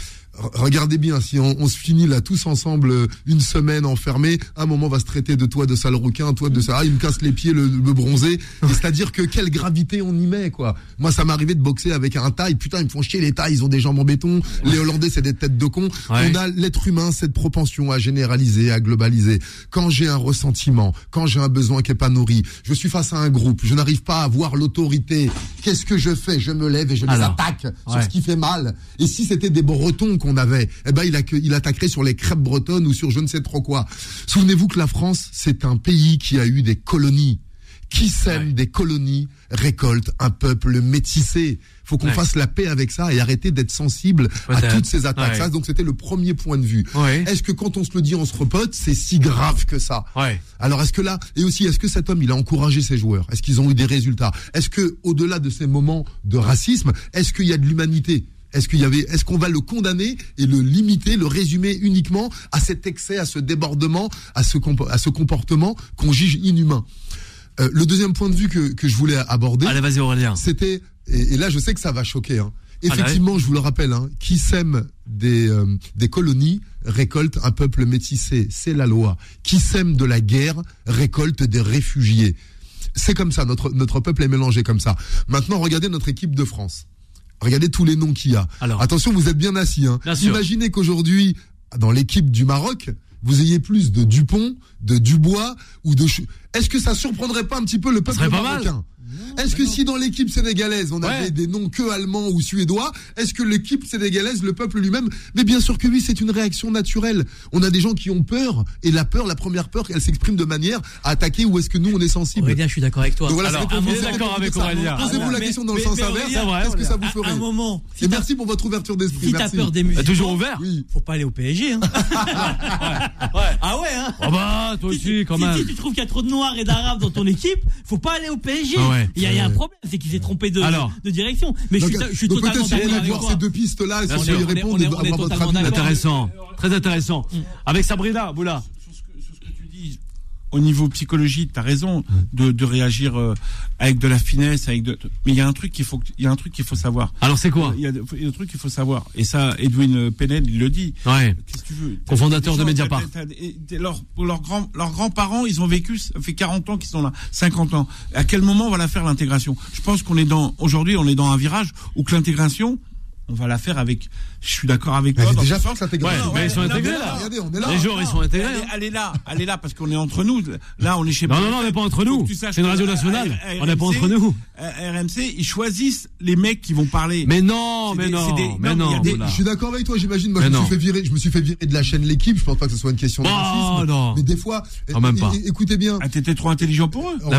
Regardez bien, si on, on se finit là tous ensemble euh, une semaine enfermés, à un moment on va se traiter de toi de sale rouquin, toi de ça, ah, il me casse les pieds le, le bronzé. C'est-à-dire que quelle gravité on y met quoi. Moi ça m'est arrivé de boxer avec un taille, putain ils me font chier les tailles, ils ont des jambes en béton, les Hollandais c'est des têtes de cons. Ouais. On a l'être humain cette propension à généraliser, à globaliser. Quand j'ai un ressentiment, quand j'ai un besoin qui est pas nourri, je suis face à un groupe, je n'arrive pas à voir l'autorité. Qu'est-ce que je fais? Je me lève et je les Alors. attaque sur ce qui fait mal. Et si c'était des Bretons qu'on avait, eh ben il, a, il attaquerait sur les crêpes bretonnes ou sur je ne sais trop quoi. Souvenez-vous que la France, c'est un pays qui a eu des colonies Qui sème des colonies récolte un peuple métissé. Faut qu'on Ouais. fasse la paix avec ça et arrêter d'être sensible à toutes ces attaques. Ouais. Ça, donc c'était le premier point de vue. Est-ce que quand on se le dit, on se repote, c'est si grave que ça? Alors est-ce que là, et aussi, est-ce que cet homme, il a encouragé ses joueurs? Est-ce qu'ils ont eu des résultats? Est-ce que, au-delà de ces moments de racisme, est-ce qu'il y a de l'humanité? Est-ce qu'il y avait, est-ce qu'on va le condamner et le limiter, le résumer uniquement à cet excès, à ce débordement, à ce, à ce comportement qu'on juge inhumain? Euh, Le deuxième point de vue que, que je voulais aborder, Allez, vas-y Aurélien. c'était, et, et là je sais que ça va choquer, hein. Ah, effectivement, je vous le rappelle, hein, qui sème des, euh, des colonies récolte un peuple métissé, c'est la loi. Qui sème de la guerre récolte des réfugiés. C'est comme ça, notre, notre peuple est mélangé comme ça. Maintenant, regardez notre équipe de France. Regardez tous les noms qu'il y a. Alors. Attention, vous êtes bien assis. Hein. Bien. Imaginez qu'aujourd'hui, dans l'équipe du Maroc, vous ayez plus de Dupont, de Dubois ou de... Est-ce que ça surprendrait pas un petit peu le peuple marocain Est-ce que si dans l'équipe sénégalaise on Ouais. avait des noms que allemands ou suédois, est-ce que l'équipe sénégalaise, le peuple lui-même, mais bien sûr que oui, c'est une réaction naturelle. On a des gens qui ont peur et la peur, la première peur, elle s'exprime de manière à attaquer ou est-ce que nous on est sensible Aurélien, je suis d'accord avec toi. Donc voilà, Alors, d'accord avec. Aurélien. Posez-vous la Mais- question dans mais- le sens mais inverse. Qu'est-ce que ça vous À ferait un moment, Et si merci pour votre ouverture d'esprit. si t'as peur des musulmans, toujours ouvert Oui. faut pas aller au PSG. Hein. Ah ouais, hein Oh bah, toi aussi, quand même. si tu trouves qu'il y a trop de noirs et d'arabes dans ton équipe, faut pas aller au PSG. Ouais. Il y, a- il y a un problème, c'est qu'il s'est trompé de, Alors. de direction. Mais je suis, je suis donc totalement d'accord voulez avec voir toi. ces deux pistes-là, si Bien vous sûr. voulez On est- répondre, on est- et on est avoir votre totalement avis. d'accord. Intéressant. Très intéressant. Avec Sabrina, Boula. sur ce que, sur ce que tu dis, au niveau psychologique, tu as raison de, de réagir euh, avec de la finesse, avec de. Mais il y a un truc qu'il faut, il y a un truc qu'il faut savoir. Alors, c'est quoi? Il y, a, il y a un truc qu'il faut savoir. Et ça, Edwin Pennell, il le dit. Ouais. Qu'est-ce que tu veux? Cofondateur de Mediapart. leurs leurs grands, leurs grands-parents, ils ont vécu, ça fait 40 ans qu'ils sont là, 50 ans. À quel moment on va la faire l'intégration? Je pense qu'on est dans, aujourd'hui, on est dans un virage où que l'intégration, on va la faire avec. Je suis d'accord avec Mais toi. elle est dans déjà sens. l'intégration. Ouais, mais ils sont intégrés, là. Regardez, on est là. Les joueurs, ils sont intégrés. Elle, est- hein. elle est là, elle est là parce qu'on est entre nous. Là, on est chez. Non, non, non, on n'est pas entre nous. Que C'est une que, radio nationale. On n'est pas RMC, entre nous. RMC, ils choisissent les mecs qui vont parler. Mais non, mais des- non, mais non. Je suis d'accord avec toi, j'imagine. Moi, je me, suis fait virer, je me suis fait virer de la chaîne L'équipe. Je pense pas que ce soit une question de Oh, racisme. non. Mais des fois, é- écoutez bien. Ah, t'étais trop intelligent pour eux.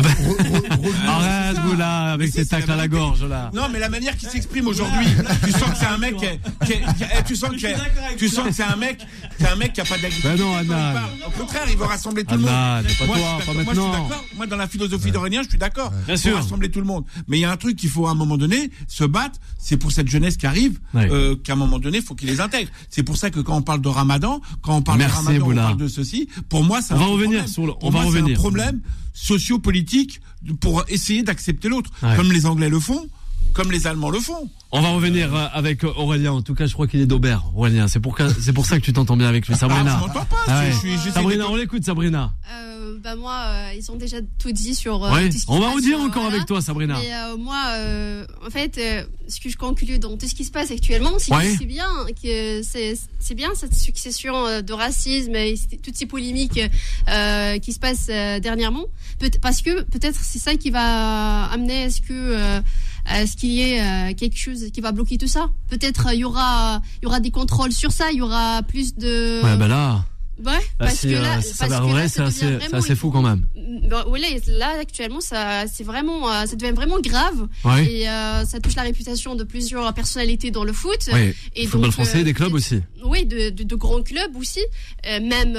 Arrête, avec Mais si, tes c'est tacles la à la gorge, là. Non, mais la manière qu'il s'exprime aujourd'hui, tu sens que c'est un mec qui eh, tu sens que tu sens que c'est un mec, c'est un mec qui a pas d'agriculture. Ben non. Au contraire, il veut rassembler tout le monde. pas Moi, toi, pas maintenant. dans la philosophie d'Aurélien, je suis d'accord. Bien sûr. rassembler tout le monde. Mais il y a un truc qu'il faut à un moment donné se battre. C'est pour cette jeunesse qui arrive, euh, qu'à un moment donné, il faut qu'il les intègre. C'est pour ça que quand on parle de Ramadan, quand on parle de Ramadan, Boula. on parle de ceci. Pour moi, On un va revenir problème. sur le- on va revenir. un problème sociopolitique pour essayer d'accepter l'autre, Ouais. comme les Anglais le font, comme les Allemands le font. On va revenir euh, avec Aurélien. En tout cas, je crois qu'il est d'Aubert, Aurélien. C'est pour, c'est pour ça que tu t'entends bien avec lui. Sabrina. Ah, je m'entends pas, Ah ouais. je suis- j'essaie Sabrina, on l'écoute, Sabrina. Euh, bah moi, euh, ils ont déjà tout dit sur. euh, Ouais. tout ce qui On va redire euh, encore voilà. avec toi, Sabrina. Mais euh, moi, euh, en fait, euh, ce que je conclue dans tout ce qui se passe actuellement, c'est Ouais. que c'est bien que c'est c'est bien cette succession de racisme et toutes ces polémiques euh, qui se passent dernièrement, Peut- parce que peut-être c'est ça qui va amener à ce que euh, à ce qu'il y ait euh, quelque chose qui va bloquer tout ça. Peut-être euh, il y aura il y aura des contrôles sur ça, il y aura plus de Ouais, bah là, Ouais, là, parce que euh, là, ça que là, ça c'est assez, fou quand même. Bah, ouais, là actuellement ça c'est vraiment euh, ça devient vraiment grave Ouais. et euh, ça touche la réputation de plusieurs personnalités dans le foot Oui. et Football donc, français, euh, des clubs aussi. oui de, de, de grands clubs aussi euh, même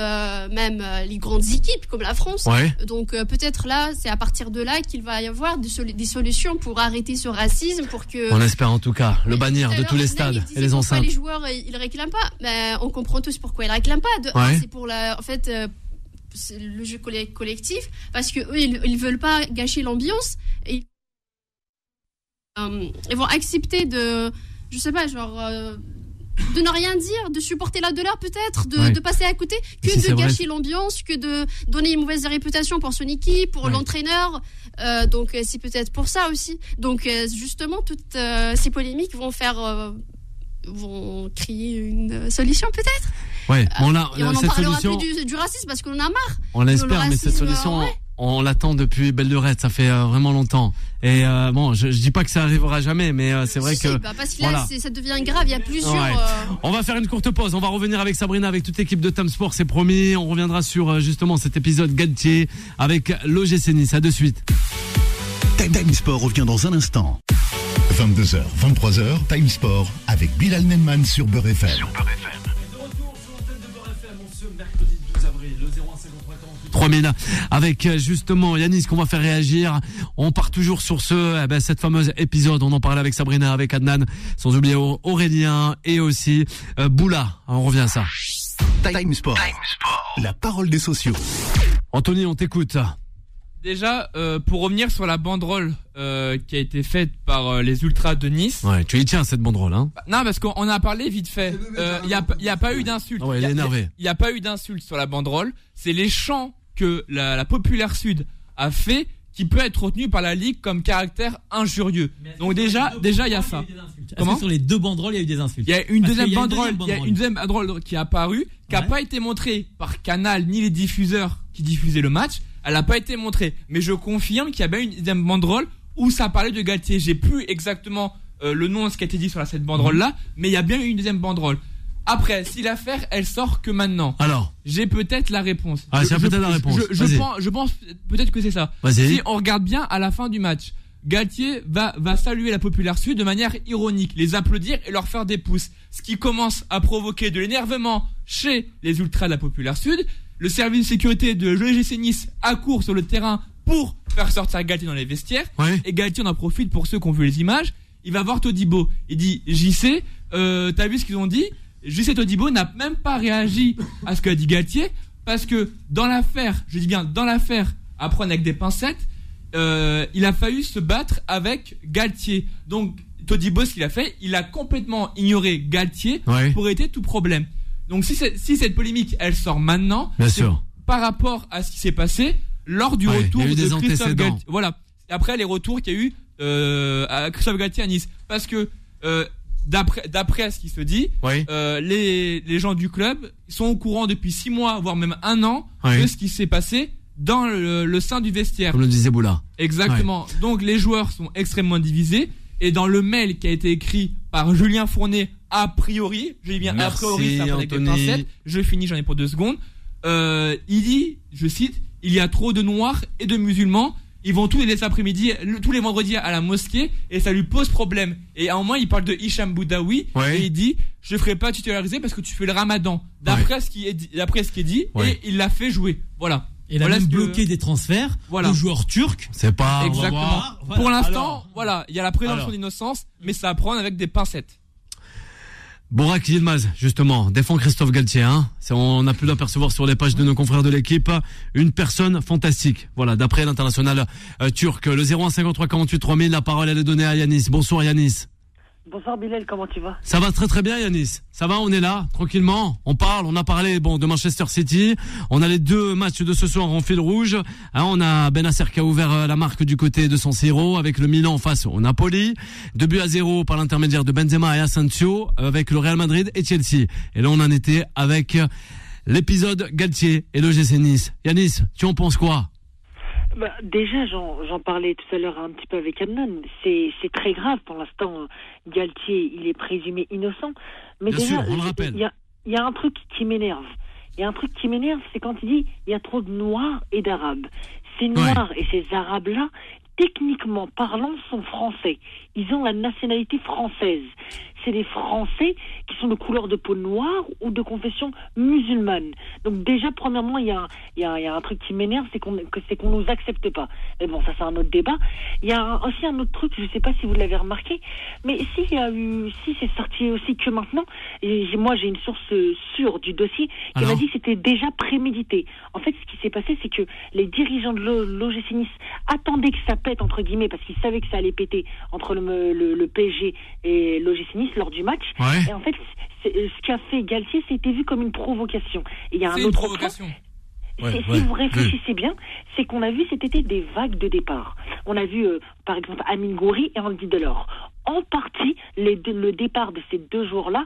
même les grandes équipes comme la France Ouais. donc peut-être là c'est à partir de là qu'il va y avoir des, solu- des solutions pour arrêter ce racisme pour que On espère en tout cas le bannir de tous les stades et les enceintes. Les joueurs, ils réclament pas. Mais on comprend tous pourquoi ils réclament pas. De Ouais. C'est pour la, en fait, euh, le jeu colle- collectif, parce que eux, ils, ils veulent pas gâcher l'ambiance. Et euh, ils vont accepter de, je sais pas, genre. euh, de ne rien dire, de supporter la douleur peut-être, de, Ouais. de passer à côté, que Si de gâcher l'ambiance, que de donner une mauvaise réputation pour son équipe, pour Ouais. l'entraîneur. Euh, donc euh, c'est peut-être pour ça aussi. Donc euh, justement, toutes euh, ces polémiques vont faire, euh, vont créer une solution peut-être? Ouais. Bon là, Et on en cette parlera solution, plus du, du racisme parce qu'on en a marre. on l'espère, le mais cette solution, ouais. on l'attend depuis belle lurette. Ça fait euh, vraiment longtemps. Et euh, bon, je, je dis pas que ça arrivera jamais, mais euh, c'est vrai que bah, parce que là, voilà. c'est- ça devient grave. Il y a plusieurs. Ouais. euh, On va faire une courte pause. On va revenir avec Sabrina, avec toute l'équipe de Tam Sport, c'est promis. On reviendra sur justement cet épisode Galtier avec l'OGC Nice. À de suite. Time Time Sport revient dans un instant. 22h, 23h, Time Sport avec Bilal Nenman sur Beurre FM. Sur 3000 avec euh, justement Yanis qu'on va faire réagir. On part toujours sur ce, eh ben, cette fameuse épisode. On en parlait avec Sabrina, avec Adnan, sans oublier Au- Aurélien et aussi euh, Boula. On revient à ça. Time Sport. La parole des sociaux. Anthony, on t'écoute. Déjà, euh, pour revenir sur la banderole euh, qui a été faite par euh, les Ultras de Nice. Ouais, tu y tiens cette banderole, hein. Non, parce qu'on en a parlé vite fait. Il n'y a, pas- y a pas eu d'insulte. Ah ouais, il est Y a- énervé. Il n'y a pas eu d'insulte sur la banderole. C'est les chants que la, la Populaire Sud a fait qui peut être retenu par la Ligue comme caractère injurieux. Donc déjà, déjà il y a ça. Comment sur les deux banderoles, il y a eu des insultes Il y a une deuxième banderole, il y a une deuxième banderole qui est apparue, qui n'a pas été montrée par Canal ni les diffuseurs qui diffusaient le match. Elle n'a pas été montrée, mais je confirme qu'il y a bien une deuxième banderole où ça parlait de Galtier. J'ai plus exactement euh, le nom de ce qui a été dit sur cette banderole là, mais il y a bien eu une deuxième banderole. Après, si l'affaire elle sort que maintenant, Alors, j'ai peut-être la réponse. Ah, c'est peut-être la réponse. Je, je pense, je pense peut-être que c'est ça. Vas-y. Si on regarde bien à la fin du match, Galtier va, va saluer la populaire sud de manière ironique, les applaudir et leur faire des pouces. Ce qui commence à provoquer de l'énervement chez les ultras de la populaire sud. Le service de sécurité de l'OGC Nice accourt sur le terrain pour faire sortir Galtier dans les vestiaires. Ouais. Et Galtier en en profite pour ceux qui ont vu les images. Il va voir Todibo. Il dit JC, euh, t'as vu ce qu'ils ont dit? JC Todibo n'a même pas réagi à ce qu'a dit Galtier parce que dans l'affaire, je dis bien dans l'affaire, à prendre avec des pincettes, euh, il a fallu se battre avec Galtier. Donc Todibo, ce qu'il a fait, il a complètement ignoré Galtier Ouais. pour éviter tout problème. Donc si, cette polémique, elle sort maintenant, Bien sûr. par rapport à ce qui s'est passé lors du Ouais, retour il y a eu de des Christophe. Galtier. Voilà. Après les retours qu'il y a eu euh, à Christophe Galtier à Nice, parce que euh, d'après d'après ce qui se dit, Oui. euh, les les gens du club sont au courant depuis six mois, voire même un an, Oui. de ce qui s'est passé dans le, le sein du vestiaire. Comme le disait Boula. Exactement. Donc les joueurs sont extrêmement divisés. Et dans le mail qui a été écrit par Julien Fournet, a priori, je dis bien a priori, ça avec pincettes, je finis, j'en ai pour deux secondes. Euh, il dit, je cite, il y a trop de noirs et de musulmans. Ils vont tous les après-midi, le- tous les vendredis à la mosquée et ça lui pose problème. Et à un moment, il parle de Hicham Boudaoui Ouais. et il dit, je ferai pas titulariser parce que tu fais le ramadan. D'après ce qui est dit, d'après ce qui est dit, Ouais. et il l'a fait jouer. Voilà. Il a Voilà même que- bloqué des transferts Voilà. de joueurs turcs. C'est pas. Exactement. Voilà, Pour l'instant, voilà, il y a la présomption d'innocence, mais ça à prendre avec des pincettes. Borak Yilmaz, justement, défend Christophe Galtier. Hein. On a pu l'apercevoir sur les pages de nos confrères de l'équipe. Une personne fantastique. Voilà, d'après l'international euh, turc. Le 0153 48 3000, la parole est donnée à Yanis. Bonsoir Yanis. Bonsoir Bilal, comment tu vas Ça va très très bien Yanis. Ça va, on est là, tranquillement. On parle, on a parlé bon de Manchester City. On a les deux matchs de ce soir en fil rouge. Hein, on a Benacer qui a ouvert euh, la marque du côté de San Siro avec le Milan face au Napoli. Deux buts à zéro par l'intermédiaire de Benzema et Asensio avec le Real Madrid et Chelsea. Et là on en était avec euh, l'épisode Galtier et le GC Nice. Yanis, tu en penses quoi bah, Déjà, j'en parlais tout à l'heure un petit peu avec Adnan. C'est c'est très grave pour l'instant. Galtier, il est présumé innocent. Mais Bien déjà, sûr, on le rappelle. Il y a, il y a un truc qui m'énerve. Il y a un truc qui m'énerve, c'est quand il dit il y a trop de Noirs et d'Arabes. Ces Noirs et ces Arabes-là, techniquement parlant, sont français. Ils ont la nationalité française. C'est des Français qui sont de couleur de peau noire ou de confession musulmane. Donc déjà, premièrement, il y a, un- il y y a un truc qui m'énerve, c'est qu'on c'est qu'on nous accepte pas. Mais bon, ça c'est un autre débat. Il y a un- aussi un autre truc, je sais pas si vous l'avez remarqué, mais s'il y a eu, si c'est sorti aussi que maintenant, et moi j'ai une source euh, sûre du dossier qui m'a dit que c'était déjà prémédité. En fait, ce qui s'est passé, c'est que les dirigeants de l'O- l'OGC Nice attendaient que ça pète entre guillemets parce qu'ils savaient que ça allait péter entre le, le, le PSG et l'OGC Nice lors du match. Ouais. Et en fait, c'est- ce qu'a fait Galtier, c'était vu comme une provocation. Et il y a un une autre point, provocation. Ouais, si ouais, vous réfléchissez bien, c'est qu'on a vu cet été des vagues de départ. On a vu, euh, par exemple, Amine Goury et Andy Delors. En partie, les deux- le départ de ces deux jours-là,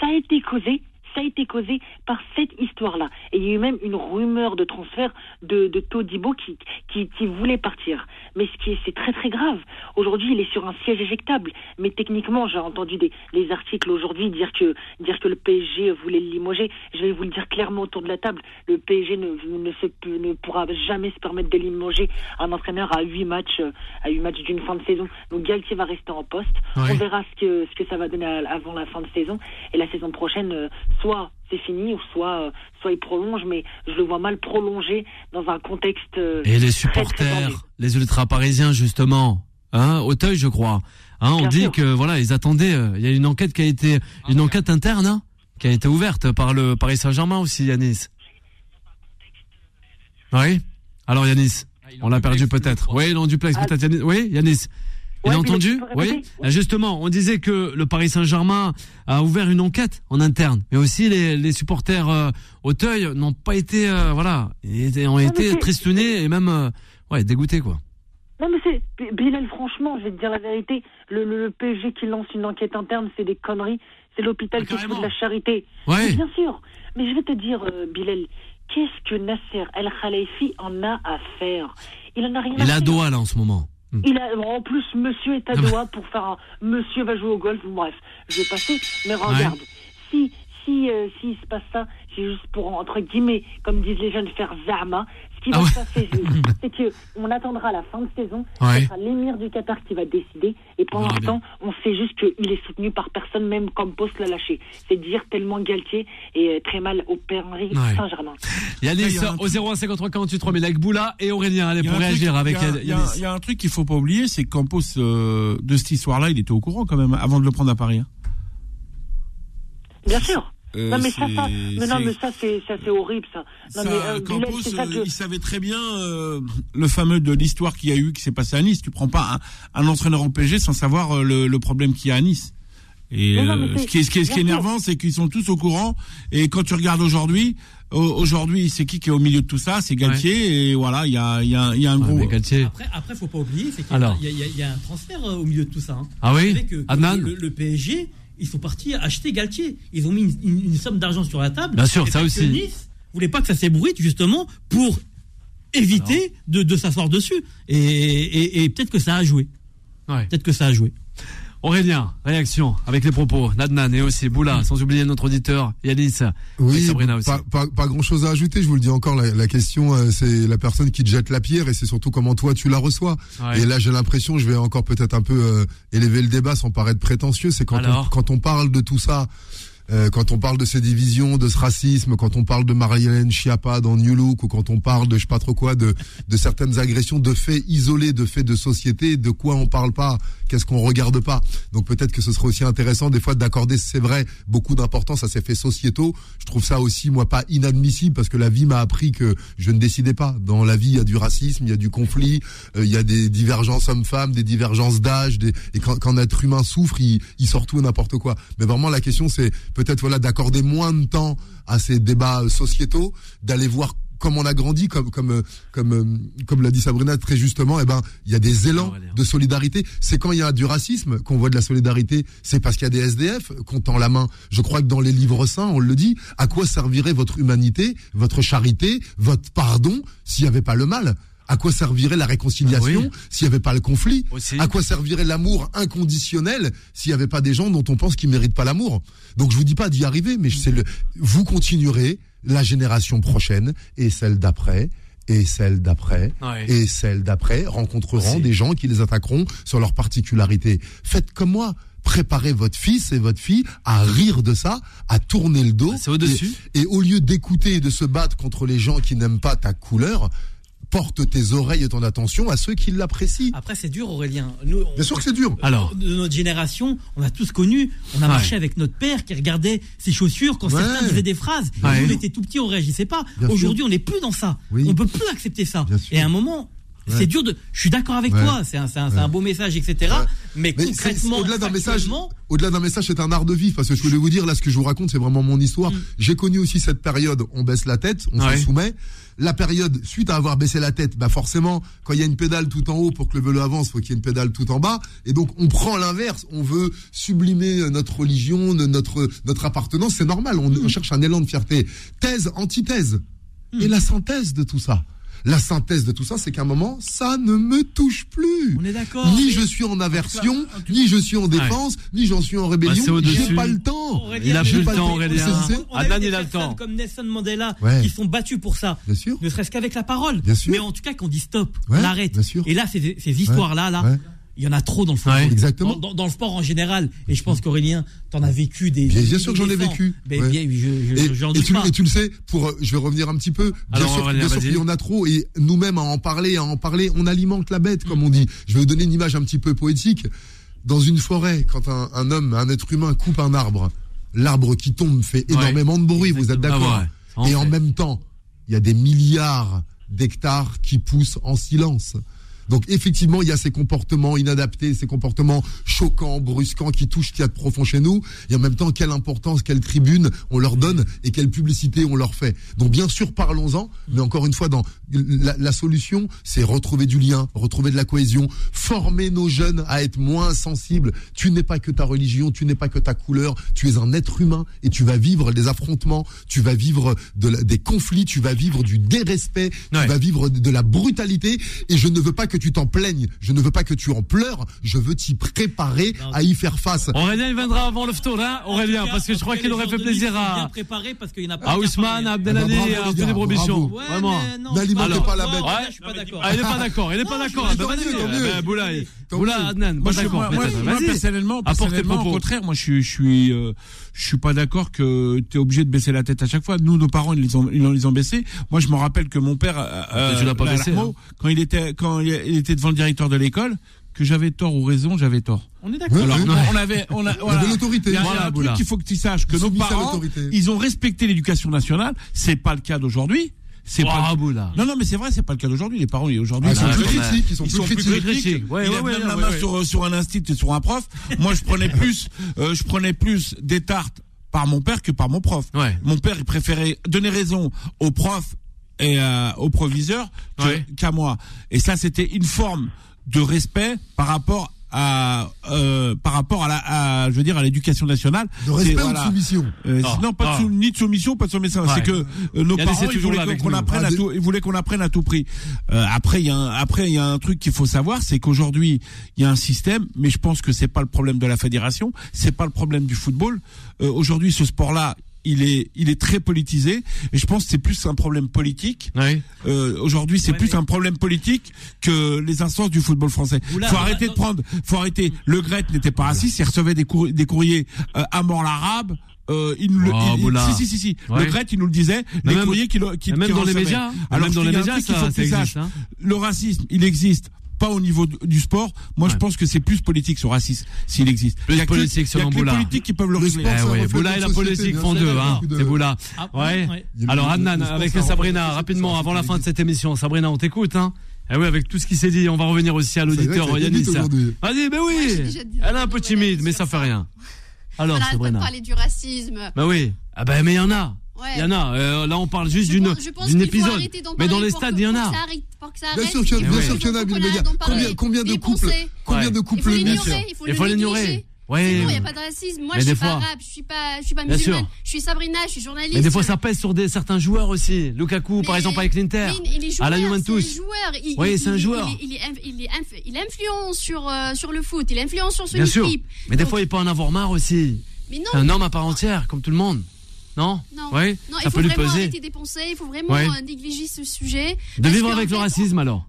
ça a été causé, ça a été causé par cette histoire-là. Et il y a eu même une rumeur de transfert de, de Todibo qui, qui, qui voulait partir. Mais ce qui est, c'est très très grave. Aujourd'hui, il est sur un siège éjectable. Mais techniquement, j'ai entendu des, les articles aujourd'hui dire que, dire que le PSG voulait le limoger. Je vais vous le dire clairement autour de la table. Le PSG ne, ne, se, peut- ne pourra jamais se permettre de limoger un entraîneur à huit matchs, euh, à huit matchs d'une fin de saison. Donc Galtier va rester en poste. Ouais. On verra ce que, ce que ça va donner avant la fin de saison. Et la saison prochaine, euh, soit c'est fini, ou soit, euh, soit il prolonge, mais je le vois mal prolonger dans un contexte. euh, Et les très, très tendu. supporters, les ultras parisiens justement, hein, Auteuil je crois. Hein, on dit sûr. que voilà, ils attendaient. euh, Il y a une enquête qui a été, une enquête interne, hein, qui a été ouverte par le Paris Saint-Germain aussi, Yanis. Oui. Alors Yanis, on l'a perdu peut-être. Oui, en duplex Ah. peut-être. Yanis. Oui, Yanis. Il Ouais, a mais entendu Oui. Ah, Justement, on disait que le Paris Saint-Germain a ouvert une enquête en interne, mais aussi les, les supporters euh, Auteuil n'ont pas été, euh, voilà, ils ont été tristonnés et même, euh, ouais, dégoûtés quoi. Non mais c'est Bilal, franchement, je vais te dire la vérité. Le, le, le PSG qui lance une enquête interne, c'est des conneries. C'est l'hôpital Ah, qui carrément. de la charité. Ouais. Bien sûr. Mais je vais te dire, euh, Bilal, qu'est-ce que Nasser El Khalifi en a à faire? Il en a rien à Il à faire. Doha là en ce moment. Hmm. Il a, en plus, monsieur est à. Doha pour faire un. Monsieur va jouer au golf, bref, je vais passer. Mais regarde, si, si, euh, s'il se passe ça, c'est juste pour, entre guillemets, comme disent les jeunes, faire zama. Ce qui va Ah ouais. se passer, c'est que on attendra la fin de saison. Ouais. Ce sera l'émir du Qatar qui va décider. Et On verra l'instant, on sait juste qu'il est soutenu par personne, même comme Post l'a lâché. C'est dire tellement Galtier est très mal au Paris Ouais. Saint-Germain. Yanis il y a un au 0153 48 3000 avec Boula et Aurélien, allez pour réagir truc- avec il y a- y, y un truc qu'il faut pas oublier, c'est que Campos euh, de cette histoire-là, il était au courant quand même avant de le prendre à Paris. hein. Bien sûr. Euh, non mais ça, mais non mais ça c'est, ça c'est horrible ça. Non Ça, mais euh, Bilal, Campos, c'est ça euh, que. il savait très bien euh, le fameux de l'histoire qu'il y a eu, qui s'est passé à Nice. Tu prends pas un, un entraîneur au PSG sans savoir euh, le, le problème qu'il y a à Nice. Et non, euh, ce qui est, ce qui est, ce qui est énervant, c'est qu'ils sont tous au courant. Et quand tu regardes aujourd'hui, au- aujourd'hui, c'est qui qui est au milieu de tout ça? C'est Galtier. Et voilà, il y a, il y a, y a un Ouais, gros. Galtier. Après, après, faut pas oublier, c'est qu'il y, a- y un transfert au milieu de tout ça. hein. Ah oui? Que, que Adnan? le, le PSG, ils sont partis acheter Galtier. Ils ont mis une, une- une somme d'argent sur la table. Bien sûr, ça aussi. Nice voulait pas que ça s'ébruite justement pour éviter de, de s'asseoir dessus. Et, et- et peut-être que ça a joué. Ouais. Peut-être que ça a joué. Aurélien, réaction avec les propos d'Adnan et aussi Boula, sans oublier notre auditeur Yanis. Oui, Sabrina aussi. pas, pas, pas grand chose à ajouter. Je vous le dis encore, la, la question, euh, c'est la personne qui te jette la pierre et c'est surtout comment toi tu la reçois. Ouais. Et là, j'ai l'impression, je vais encore peut-être un peu euh, élever le débat sans paraître prétentieux. C'est quand on, quand on parle de tout ça. Euh, quand on parle de ces divisions, de ce racisme, quand on parle de Marie-Hélène Schiappa dans New Look, ou quand on parle de je sais pas trop quoi, de, de certaines agressions, de faits isolés, de faits de société, de quoi on parle pas, qu'est-ce qu'on regarde pas. Donc peut-être que ce serait aussi intéressant des fois d'accorder, c'est vrai, beaucoup d'importance à ces faits sociétaux. Je trouve ça aussi, moi, pas inadmissible parce que la vie m'a appris que je ne décidais pas. Dans la vie, il y a du racisme, il y a du conflit, euh, il y a des divergences hommes-femmes, des divergences d'âge, des... et quand, quand un être humain souffre, il, il sort tout et n'importe quoi. Mais vraiment, la question, c'est peut-être voilà d'accorder moins de temps à ces débats sociétaux, d'aller voir comme on a grandi, comme comme comme comme l'a dit Sabrina très justement, eh ben il y a des élans de solidarité. C'est quand il y a du racisme qu'on voit de la solidarité. C'est parce qu'il y a des SDF qu'on tend la main. Je crois que dans les livres saints, on le dit. À quoi servirait votre humanité, votre charité, votre pardon s'il n'y avait pas le mal? À quoi servirait la réconciliation Ah oui. s'il n'y avait pas le conflit? Aussi. À quoi servirait l'amour inconditionnel s'il n'y avait pas des gens dont on pense qu'ils méritent pas l'amour? Donc je vous dis pas d'y arriver, mais c'est le. Vous continuerez la génération prochaine et celle d'après et celle d'après Ouais. et celle d'après rencontreront Aussi. des gens qui les attaqueront sur leurs particularités. Faites comme moi. Préparez votre fils et votre fille à rire de ça, à tourner le dos. Ah, c'est au-dessus. Et, et au lieu d'écouter et de se battre contre les gens qui n'aiment pas ta couleur, porte tes oreilles et ton attention à ceux qui l'apprécient. Après, c'est dur, Aurélien. Nous, on- Bien sûr que c'est dur. Alors. de notre génération, on a tous connu, on a Ouais. marché avec notre père qui regardait ses chaussures quand Ouais. certains disaient des phrases. Ouais. On était tout petits, on réagissait pas. Aujourd'hui, on n'est plus dans ça. Oui. On peut plus accepter ça. Et à un moment, Ouais. c'est dur de. Je suis d'accord avec Ouais. toi. C'est un, c'est un, c'est Ouais. un beau message, etc. Mais, concrètement, au-delà d'un message, au-delà d'un message, c'est un art de vivre. Parce que je voulais vous dire, là, ce que je vous raconte, c'est vraiment mon histoire. Mm. J'ai connu aussi cette période, on baisse la tête, on Ouais. se soumet. La période, suite à avoir baissé la tête, bah forcément, quand il y a une pédale tout en haut pour que le vélo avance, faut qu'il y ait une pédale tout en bas. Et donc, on prend l'inverse. On veut sublimer euh, notre religion, notre notre appartenance. C'est normal. On, Mm. on cherche un élan de fierté. Thèse, antithèse. Et la synthèse de tout ça. La synthèse de tout ça, c'est qu'à un moment, ça ne me touche plus. on est d'accord. Ni je suis en aversion, ni je suis en défense, ni j'en suis en Bah, rébellion. J'ai pas le temps. Aurélien, Il a plus le pas temps. Aurélien. Adnan, il a le personnes temps. comme Nelson Mandela Ouais. qui sont battus pour ça. Bien sûr. Ne serait-ce qu'avec la parole. Bien sûr. Mais en tout cas, qu'on dit stop, Ouais, on arrête. bien sûr. Et là, ces, ces histoires-là, là, Ouais. Il y en a trop dans le football. Ouais. Exactement. Dans, dans- dans le sport en général. Et je pense qu'Aurélien, t'en as vécu des. Bien, bien sûr que j'en ai vécu. Mais Ouais. bien, je, je, Et, j'en et doute tu, pas. et tu le sais, pour, euh, je vais revenir un petit peu. Bien Alors, sûr, Aurélien, bien sûr qu'il y en a trop et nous-mêmes à en parler, à en parler, on alimente la bête, comme on dit. Je vais vous donner une image un petit peu poétique. Dans une forêt, quand un, un homme, un être humain coupe un arbre, l'arbre qui tombe fait Ouais. énormément de bruit, vous êtes Ah, d'accord ouais. En Et en même temps, il y a des milliards d'hectares qui poussent en silence. Donc effectivement, il y a ces comportements inadaptés, ces comportements choquants, brusquants, qui touchent ce qu'il y a de profond chez nous. Et en même temps, quelle importance, quelle tribune on leur donne et quelle publicité on leur fait. Donc bien sûr, parlons-en. Mais encore une fois, dans la, la solution, c'est retrouver du lien, retrouver de la cohésion, former nos jeunes à être moins sensibles. Tu n'es pas que ta religion, tu n'es pas que ta couleur. Tu es un être humain et tu vas vivre des affrontements, tu vas vivre de la- des conflits, tu vas vivre du dérespect, Ouais. tu vas vivre de, de la brutalité. Et je ne veux pas que tu t'en plaignes, je ne veux pas que tu en pleures. Je veux t'y préparer à y faire face. Aurélien, il viendra avant le tour, hein, Aurélien, cas- parce que je crois qu'il aurait fait plaisir bien à, préparés parce qu'il y en a pas à Ousmane, à Abdelali Ah bravo, et les à gars, Anthony Brobichon. bravo. Ouais, Vraiment. non, N'alimentez alors, pas la bête. Aurélien, je suis pas d'accord. Ah, il est pas d'accord, il est pas Non, d'accord. euh. Boulaye. Adnan, Moi, personnellement, au contraire, moi, je suis, je suis, euh, je suis pas d'accord que tu es obligé de baisser la tête à chaque fois. Nous, nos parents, ils les ont, ils ont, ils ont baissé. Moi, je me rappelle que mon père, euh, tu l'as pas à baissé, hein. quand il était, quand il était devant le directeur de l'école, que j'avais tort ou raison, j'avais tort. On est d'accord. Ouais, Alors, ouais. on- avait, on a, Il y voilà. avait l'autorité. Il y a, il Voilà, un truc qu'il faut que tu saches que nos parents, ils ont respecté l'éducation nationale. C'est pas le cas d'aujourd'hui. C'est Oh, pas. Boula. Non, non, mais c'est vrai, c'est pas le cas d'aujourd'hui. Les parents, ils- aujourd'hui, Ah, ils sont plus critiques, ils sont ils plus sont critiques. critiques. Ouais, il ouais, ouais, même ouais, la main ouais. sur, sur un institut et sur un prof. Moi, je prenais plus, euh, je prenais plus des tartes par mon père que par mon prof. Ouais. Mon père, il préférait donner raison au prof et euh, au proviseur Ouais. qu'à moi. Et ça, c'était une forme de respect par rapport à, euh, par rapport à la, à, je veux dire, à l'éducation nationale. De respect ou de soumission Euh, Non, non, pas de sou- ni de soumission, pas de soumission. Ouais. C'est que euh, nos parents, ils là voulaient qu'on apprenne Ah, à des- tout, ils voulaient qu'on apprenne à tout prix. Euh, après, il y a un, après, il y a un truc qu'il faut savoir, c'est qu'aujourd'hui, il y a un système, mais je pense que c'est pas le problème de la fédération, c'est pas le problème du football. Euh, aujourd'hui, ce sport-là, il est, il est très politisé, et je pense que c'est plus un problème politique. Oui. Euh, aujourd'hui, c'est Ouais, plus mais- un problème politique que les instances du football français. Oula, faut arrêter de prendre, faut arrêter. Le Gret n'était pas raciste, il recevait des, des courriers euh, à mort l'arabe. Euh, il nous le, Oh, il- il- si si si si. Ouais. Le Gret, il nous le disait. Les même- courriers qu'il qu'il Même qu'il dans les médias. Alors Même dans les médias, ça existe. hein. Le racisme, il existe pas au niveau du du sport. Moi, je pense que c'est plus politique ce racisme, s'il existe. Plus il y a que- politique, il y a que les politiques qui peuvent le Le régler. Eh ouais, Boula et la politique font deux, hein. C'est Boula. Ah, Ouais. Alors Adnan, avec Sabrina, rapidement, avant la fin de cette émission. Sabrina, on t'écoute, hein. Eh oui, avec tout ce qui s'est dit, on va revenir aussi à l'auditeur aujourd'hui. Vas-y, ben oui. Elle est un peu timide, mais ça sur fait rien. Alors, On Sabrina. parler du racisme. Bah oui. Ah ben, mais il y en a. Ouais. Il y en a. Euh, là, on parle juste d'une d'une épisode. Mais dans les stades, il y en a. Bien sûr qu'il y en a. Combien, combien de Les couples, combien de Il faut couples il faut Il le faut l'ignorer. Ouais. Il n'y a pas de racisme. Moi, Mais je suis pas fois- arabe, je suis pas, je suis pas musulmane. sûr. Je suis Sabrina, je suis journaliste. Mais des fois, ça pèse sur des, certains joueurs aussi. Lukaku, par exemple, avec l'Inter. Mais il est joueur, À la Juventus. Il, Oui, c'est un joueur. Il, il, il, il, inf- il influence sur, euh, sur le foot, il influence sur son Bien sûr. équipe. Mais des Donc- fois, il peut en avoir marre aussi. Mais non, C'est un homme à part entière, comme tout le monde. Non non, Ça il faut peut lui vraiment peser. arrêter des pensées, il faut vraiment Ouais. euh, négliger ce sujet. De vivre avec le racisme, alors.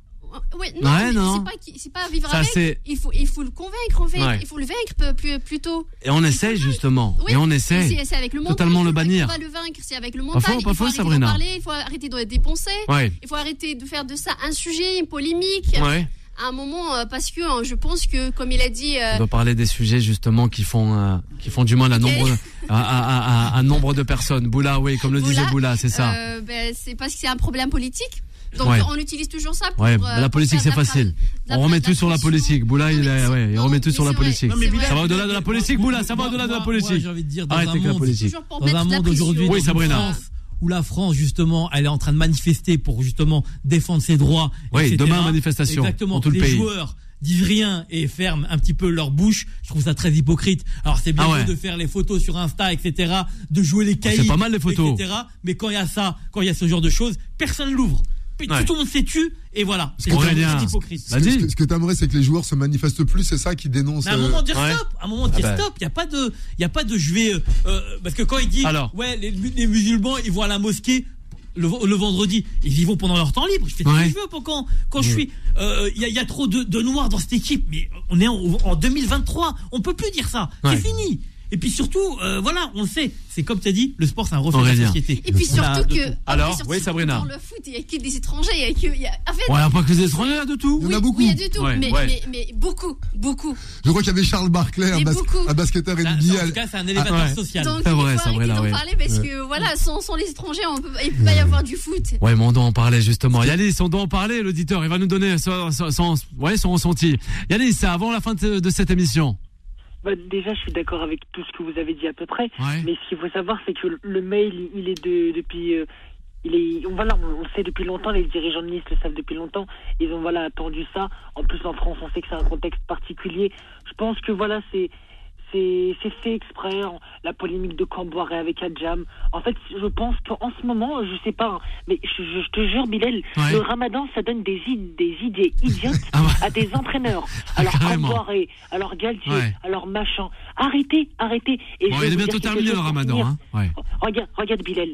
Ouais, non, Ouais, non. c'est pas, pas vivre Ça, avec. Il faut, il faut le convaincre, en fait. Ouais. Il faut le vaincre plus, plutôt. Et on essaye, justement. Oui, Et on essaye. C'est avec le mental. Totalement le bannir. va le vaincre, c'est avec le mental. faux, pas il faut arrêter Sabrina. d'en parler, il faut arrêter de dépenser. Ouais. Il faut arrêter de faire de ça un sujet, une polémique. Ouais. À un moment, euh, parce que euh, je pense que, comme il a dit, euh, On doit parler des sujets justement qui font euh, qui font du mal à nombre à, à, à, à un nombre de personnes. Boula, oui, comme le disait Boula, c'est ça. euh, ben, c'est parce que c'est un problème politique. Donc Ouais. on utilise toujours ça pour. Ouais, euh, la politique c'est facile. On remet tout sur la politique. Boula, il, est, ouais, remet tout sur la politique. Ça va au-delà de la politique, Boula, ça va au-delà de la politique. J'ai envie de dire, dans Arrêtez un avec la monde, politique. Dans un monde aujourd'hui, Oui, Sabrina. Où la France justement, elle est en train de manifester pour justement défendre ses droits. Oui, etc. demain, manifestation Exactement. dans tout le les pays. joueurs disent rien et ferment un petit peu leur bouche. Je trouve ça très hypocrite. Alors c'est bien Ah ouais. de faire les photos sur Insta, etc., de jouer les cahiers, c'est pas mal, les photos. etc. Mais quand il y a ça, quand il y a ce genre de choses, personne l'ouvre. Puis Ouais. Tout le monde s'est tu et voilà. C'est hypocrite. Ce que, ce que- ce que t'aimerais, c'est que les joueurs se manifestent plus, c'est ça qui dénonce. Mais à un euh, moment dire Ouais. stop, à un moment dire Ah bah. stop. Il y a pas de, il y a pas de je vais, euh, euh, parce que quand il dit, Alors. ouais, les, les musulmans ils vont à la mosquée le, le vendredi, ils y vont pendant leur temps libre. Je fais ce Ouais. que je veux pour quand, quand je suis, euh, il y, a, il y a trop de, de noirs dans cette équipe, mais on est en, en 2023, on peut plus dire ça, Ouais. c'est fini. Et puis surtout, euh, voilà, on le sait, c'est comme tu as dit, le sport c'est un reflet de la société. Et puis On a surtout de que. Alors, et surtout oui, Sabrina. Dans le foot, il y a que des étrangers. Il y a que. il y a- En fait. Ouais, pas que des étrangers, il y a de tout. Il y en a oui, beaucoup. Oui, il y a tout. Ouais, mais, ouais. mais, mais beaucoup, beaucoup. Je crois qu'il y avait Charles Barclay, un, bas- un basketteur NBA. en tout cas, c'est un élévateur ouais. social. Donc C'est il vrai, d'en ouais. parler parce que voilà, sans, sans les étrangers, on peut, il peut pas y avoir du foot. Ouais, mais on doit en parler justement. Yanis, on doit en parler, l'auditeur. Il va nous donner son, son, son- ouais, son ressenti. Yanis, c'est avant la fin de, de cette émission. Bah, déjà, je suis d'accord avec tout ce que vous avez dit à peu près. Ouais. Mais ce qu'il faut savoir, c'est que le mail, il est de, depuis. euh, il est, on, voilà, on, sait depuis longtemps, les dirigeants de Nice le savent depuis longtemps. Ils ont voilà, attendu ça. En plus, en France, on sait que c'est un contexte particulier. Je pense que voilà, c'est. C'est fait exprès, en- la polémique de Camboire avec Adjam. En fait, je pense qu'en ce moment, je sais pas, hein, mais je, je- je te jure, Bilal, Ouais. le ramadan, ça donne des, id- des idées idiotes Ah ouais. à des entraîneurs. Alors Carrément. Camboire, alors Galtier, Ouais. alors machin. Arrêtez, arrêtez. Et Bon, je il est bientôt terminé le ramadan, hein. Ouais. Regarde, regarde Bilal.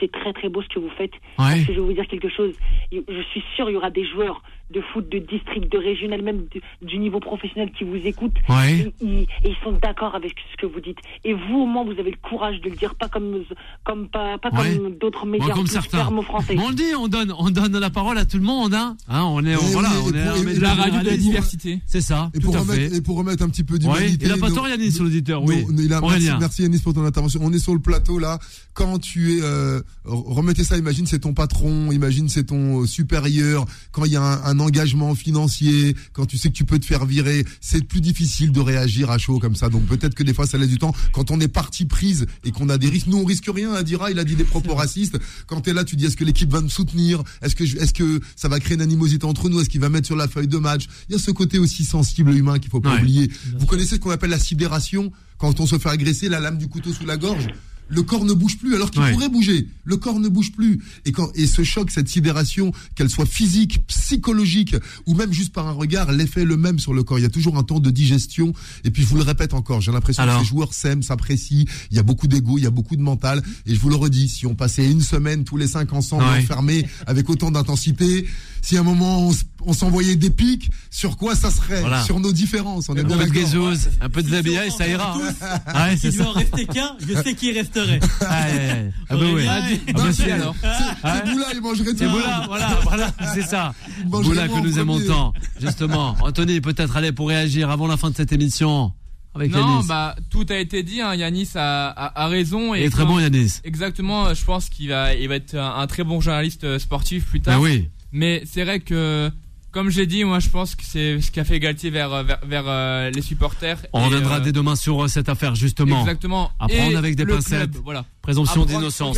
C'est très très beau ce que vous faites. Parce que je vais vous dire quelque chose. Je suis sûr il y aura des joueurs de foot, de district, de régional, même du, du niveau professionnel qui vous écoutent. Ouais. Et, ils- et ils sont d'accord avec ce que vous dites. Et vous au moins vous avez le courage de le dire, pas comme comme pas, pas Ouais. comme d'autres Bon, médias comme plus certains. Français. Bon, on le dit, on donne, on donne la parole à tout le monde, hein. Hein, on est, on- voilà, on est média La radio de la diversité. C'est ça, Et tout pour, à remettre, fait. et pour remettre un petit peu Ouais, d'humanité. il a pas tort, Yanis, sur l'auditeur, oui. il a- merci, merci Yanis pour ton intervention. On est sur le plateau là. Quand tu es, euh, remettez ça. Imagine c'est ton patron, imagine c'est ton euh, supérieur. Quand il y a un, un engagement financier, quand tu sais que tu peux te faire virer, c'est plus difficile de réagir à chaud comme ça. Donc peut-être que des fois ça laisse du temps. Quand on est parti prise et qu'on a des risques, nous on risque rien. À Dira, il a dit des propos racistes. Quand t'es là, tu dis est-ce que l'équipe va me soutenir? Est-ce que est-ce que ça va créer une animosité entre nous? Est-ce qu'il va mettre sur la feuille de match? Il y a ce côté aussi sensible humain qu'il faut pas Ouais. oublier. Vous connaissez ce qu'on appelle la sidération? Quand on se fait agresser, la lame du couteau sous la gorge? Le corps ne bouge plus alors qu'il Ouais. pourrait bouger. Le corps ne bouge plus. Et quand et ce choc, cette sidération, qu'elle soit physique, psychologique ou même juste par un regard, l'effet est le même sur le corps. Il y a toujours un temps de digestion. Et puis je vous le répète encore, j'ai l'impression Alors que ces joueurs s'aiment, s'apprécient. Il y a beaucoup d'ego, il y a beaucoup de mental. Et je vous le redis, si on passait une semaine tous les cinq ensemble Ouais. enfermés avec autant d'intensité, si à un moment on, s'envoyait des pics, sur quoi ça serait Voilà. Sur nos différences. On est Un bien peu de guézose, un peu de Si et ça ira. tous, Ah ouais, c'est S'il en rester qu'un, je sais qui resterait. Ah, ouais, ouais. Ah bah ouais. Aurélien, Ah bah c'est- alors. C'est Boula, il mangerait C'est tout. Boula, voilà, voilà, c'est ça. Boula que nous aimons tant. Justement, Anthony, peut-être aller pour réagir avant la fin de cette émission avec Non, Yanis. bah tout a été dit. Hein. Yanis a, a, a raison. Il Et est très bon, Yanis. Exactement. Je pense qu'il va, il va être un, un très bon journaliste euh, sportif plus tard. Ah oui. Mais c'est vrai que, comme j'ai dit, moi je pense que c'est ce qu'a fait Galtier vers vers, vers, euh, les supporters. On reviendra euh, dès demain sur euh, cette affaire, justement. Exactement. Apprendre Et avec des pincettes. club, voilà. Présomption d'innocence.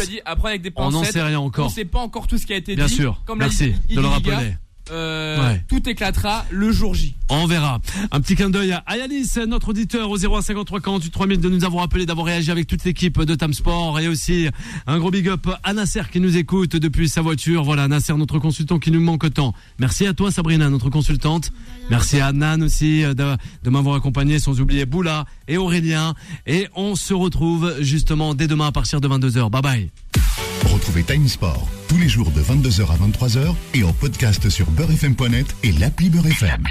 On n'en sait rien On encore. sait pas encore tout ce qui a été Bien dit. sûr. Comme l'a Merci de le rappeler. Euh, Ouais. Tout éclatera le jour J. On verra. Un petit clin d'œil à Yanis, notre auditeur au 0153 48 3000 de nous avoir appelé, d'avoir réagi avec toute l'équipe de Tam Sport et aussi un gros big up à Nasser qui nous écoute depuis sa voiture. Voilà, Nasser, notre consultant qui nous manque tant. Merci à toi, Sabrina, notre consultante. Merci à Nan aussi euh, de, de m'avoir accompagné, sans oublier Boula et Aurélien. Et on se retrouve justement dès demain à partir de 22h. Bye bye. Retrouvez Time Sport tous les jours de 22h à 23h et en podcast sur beurrefm.net et l'appli Beurrefm.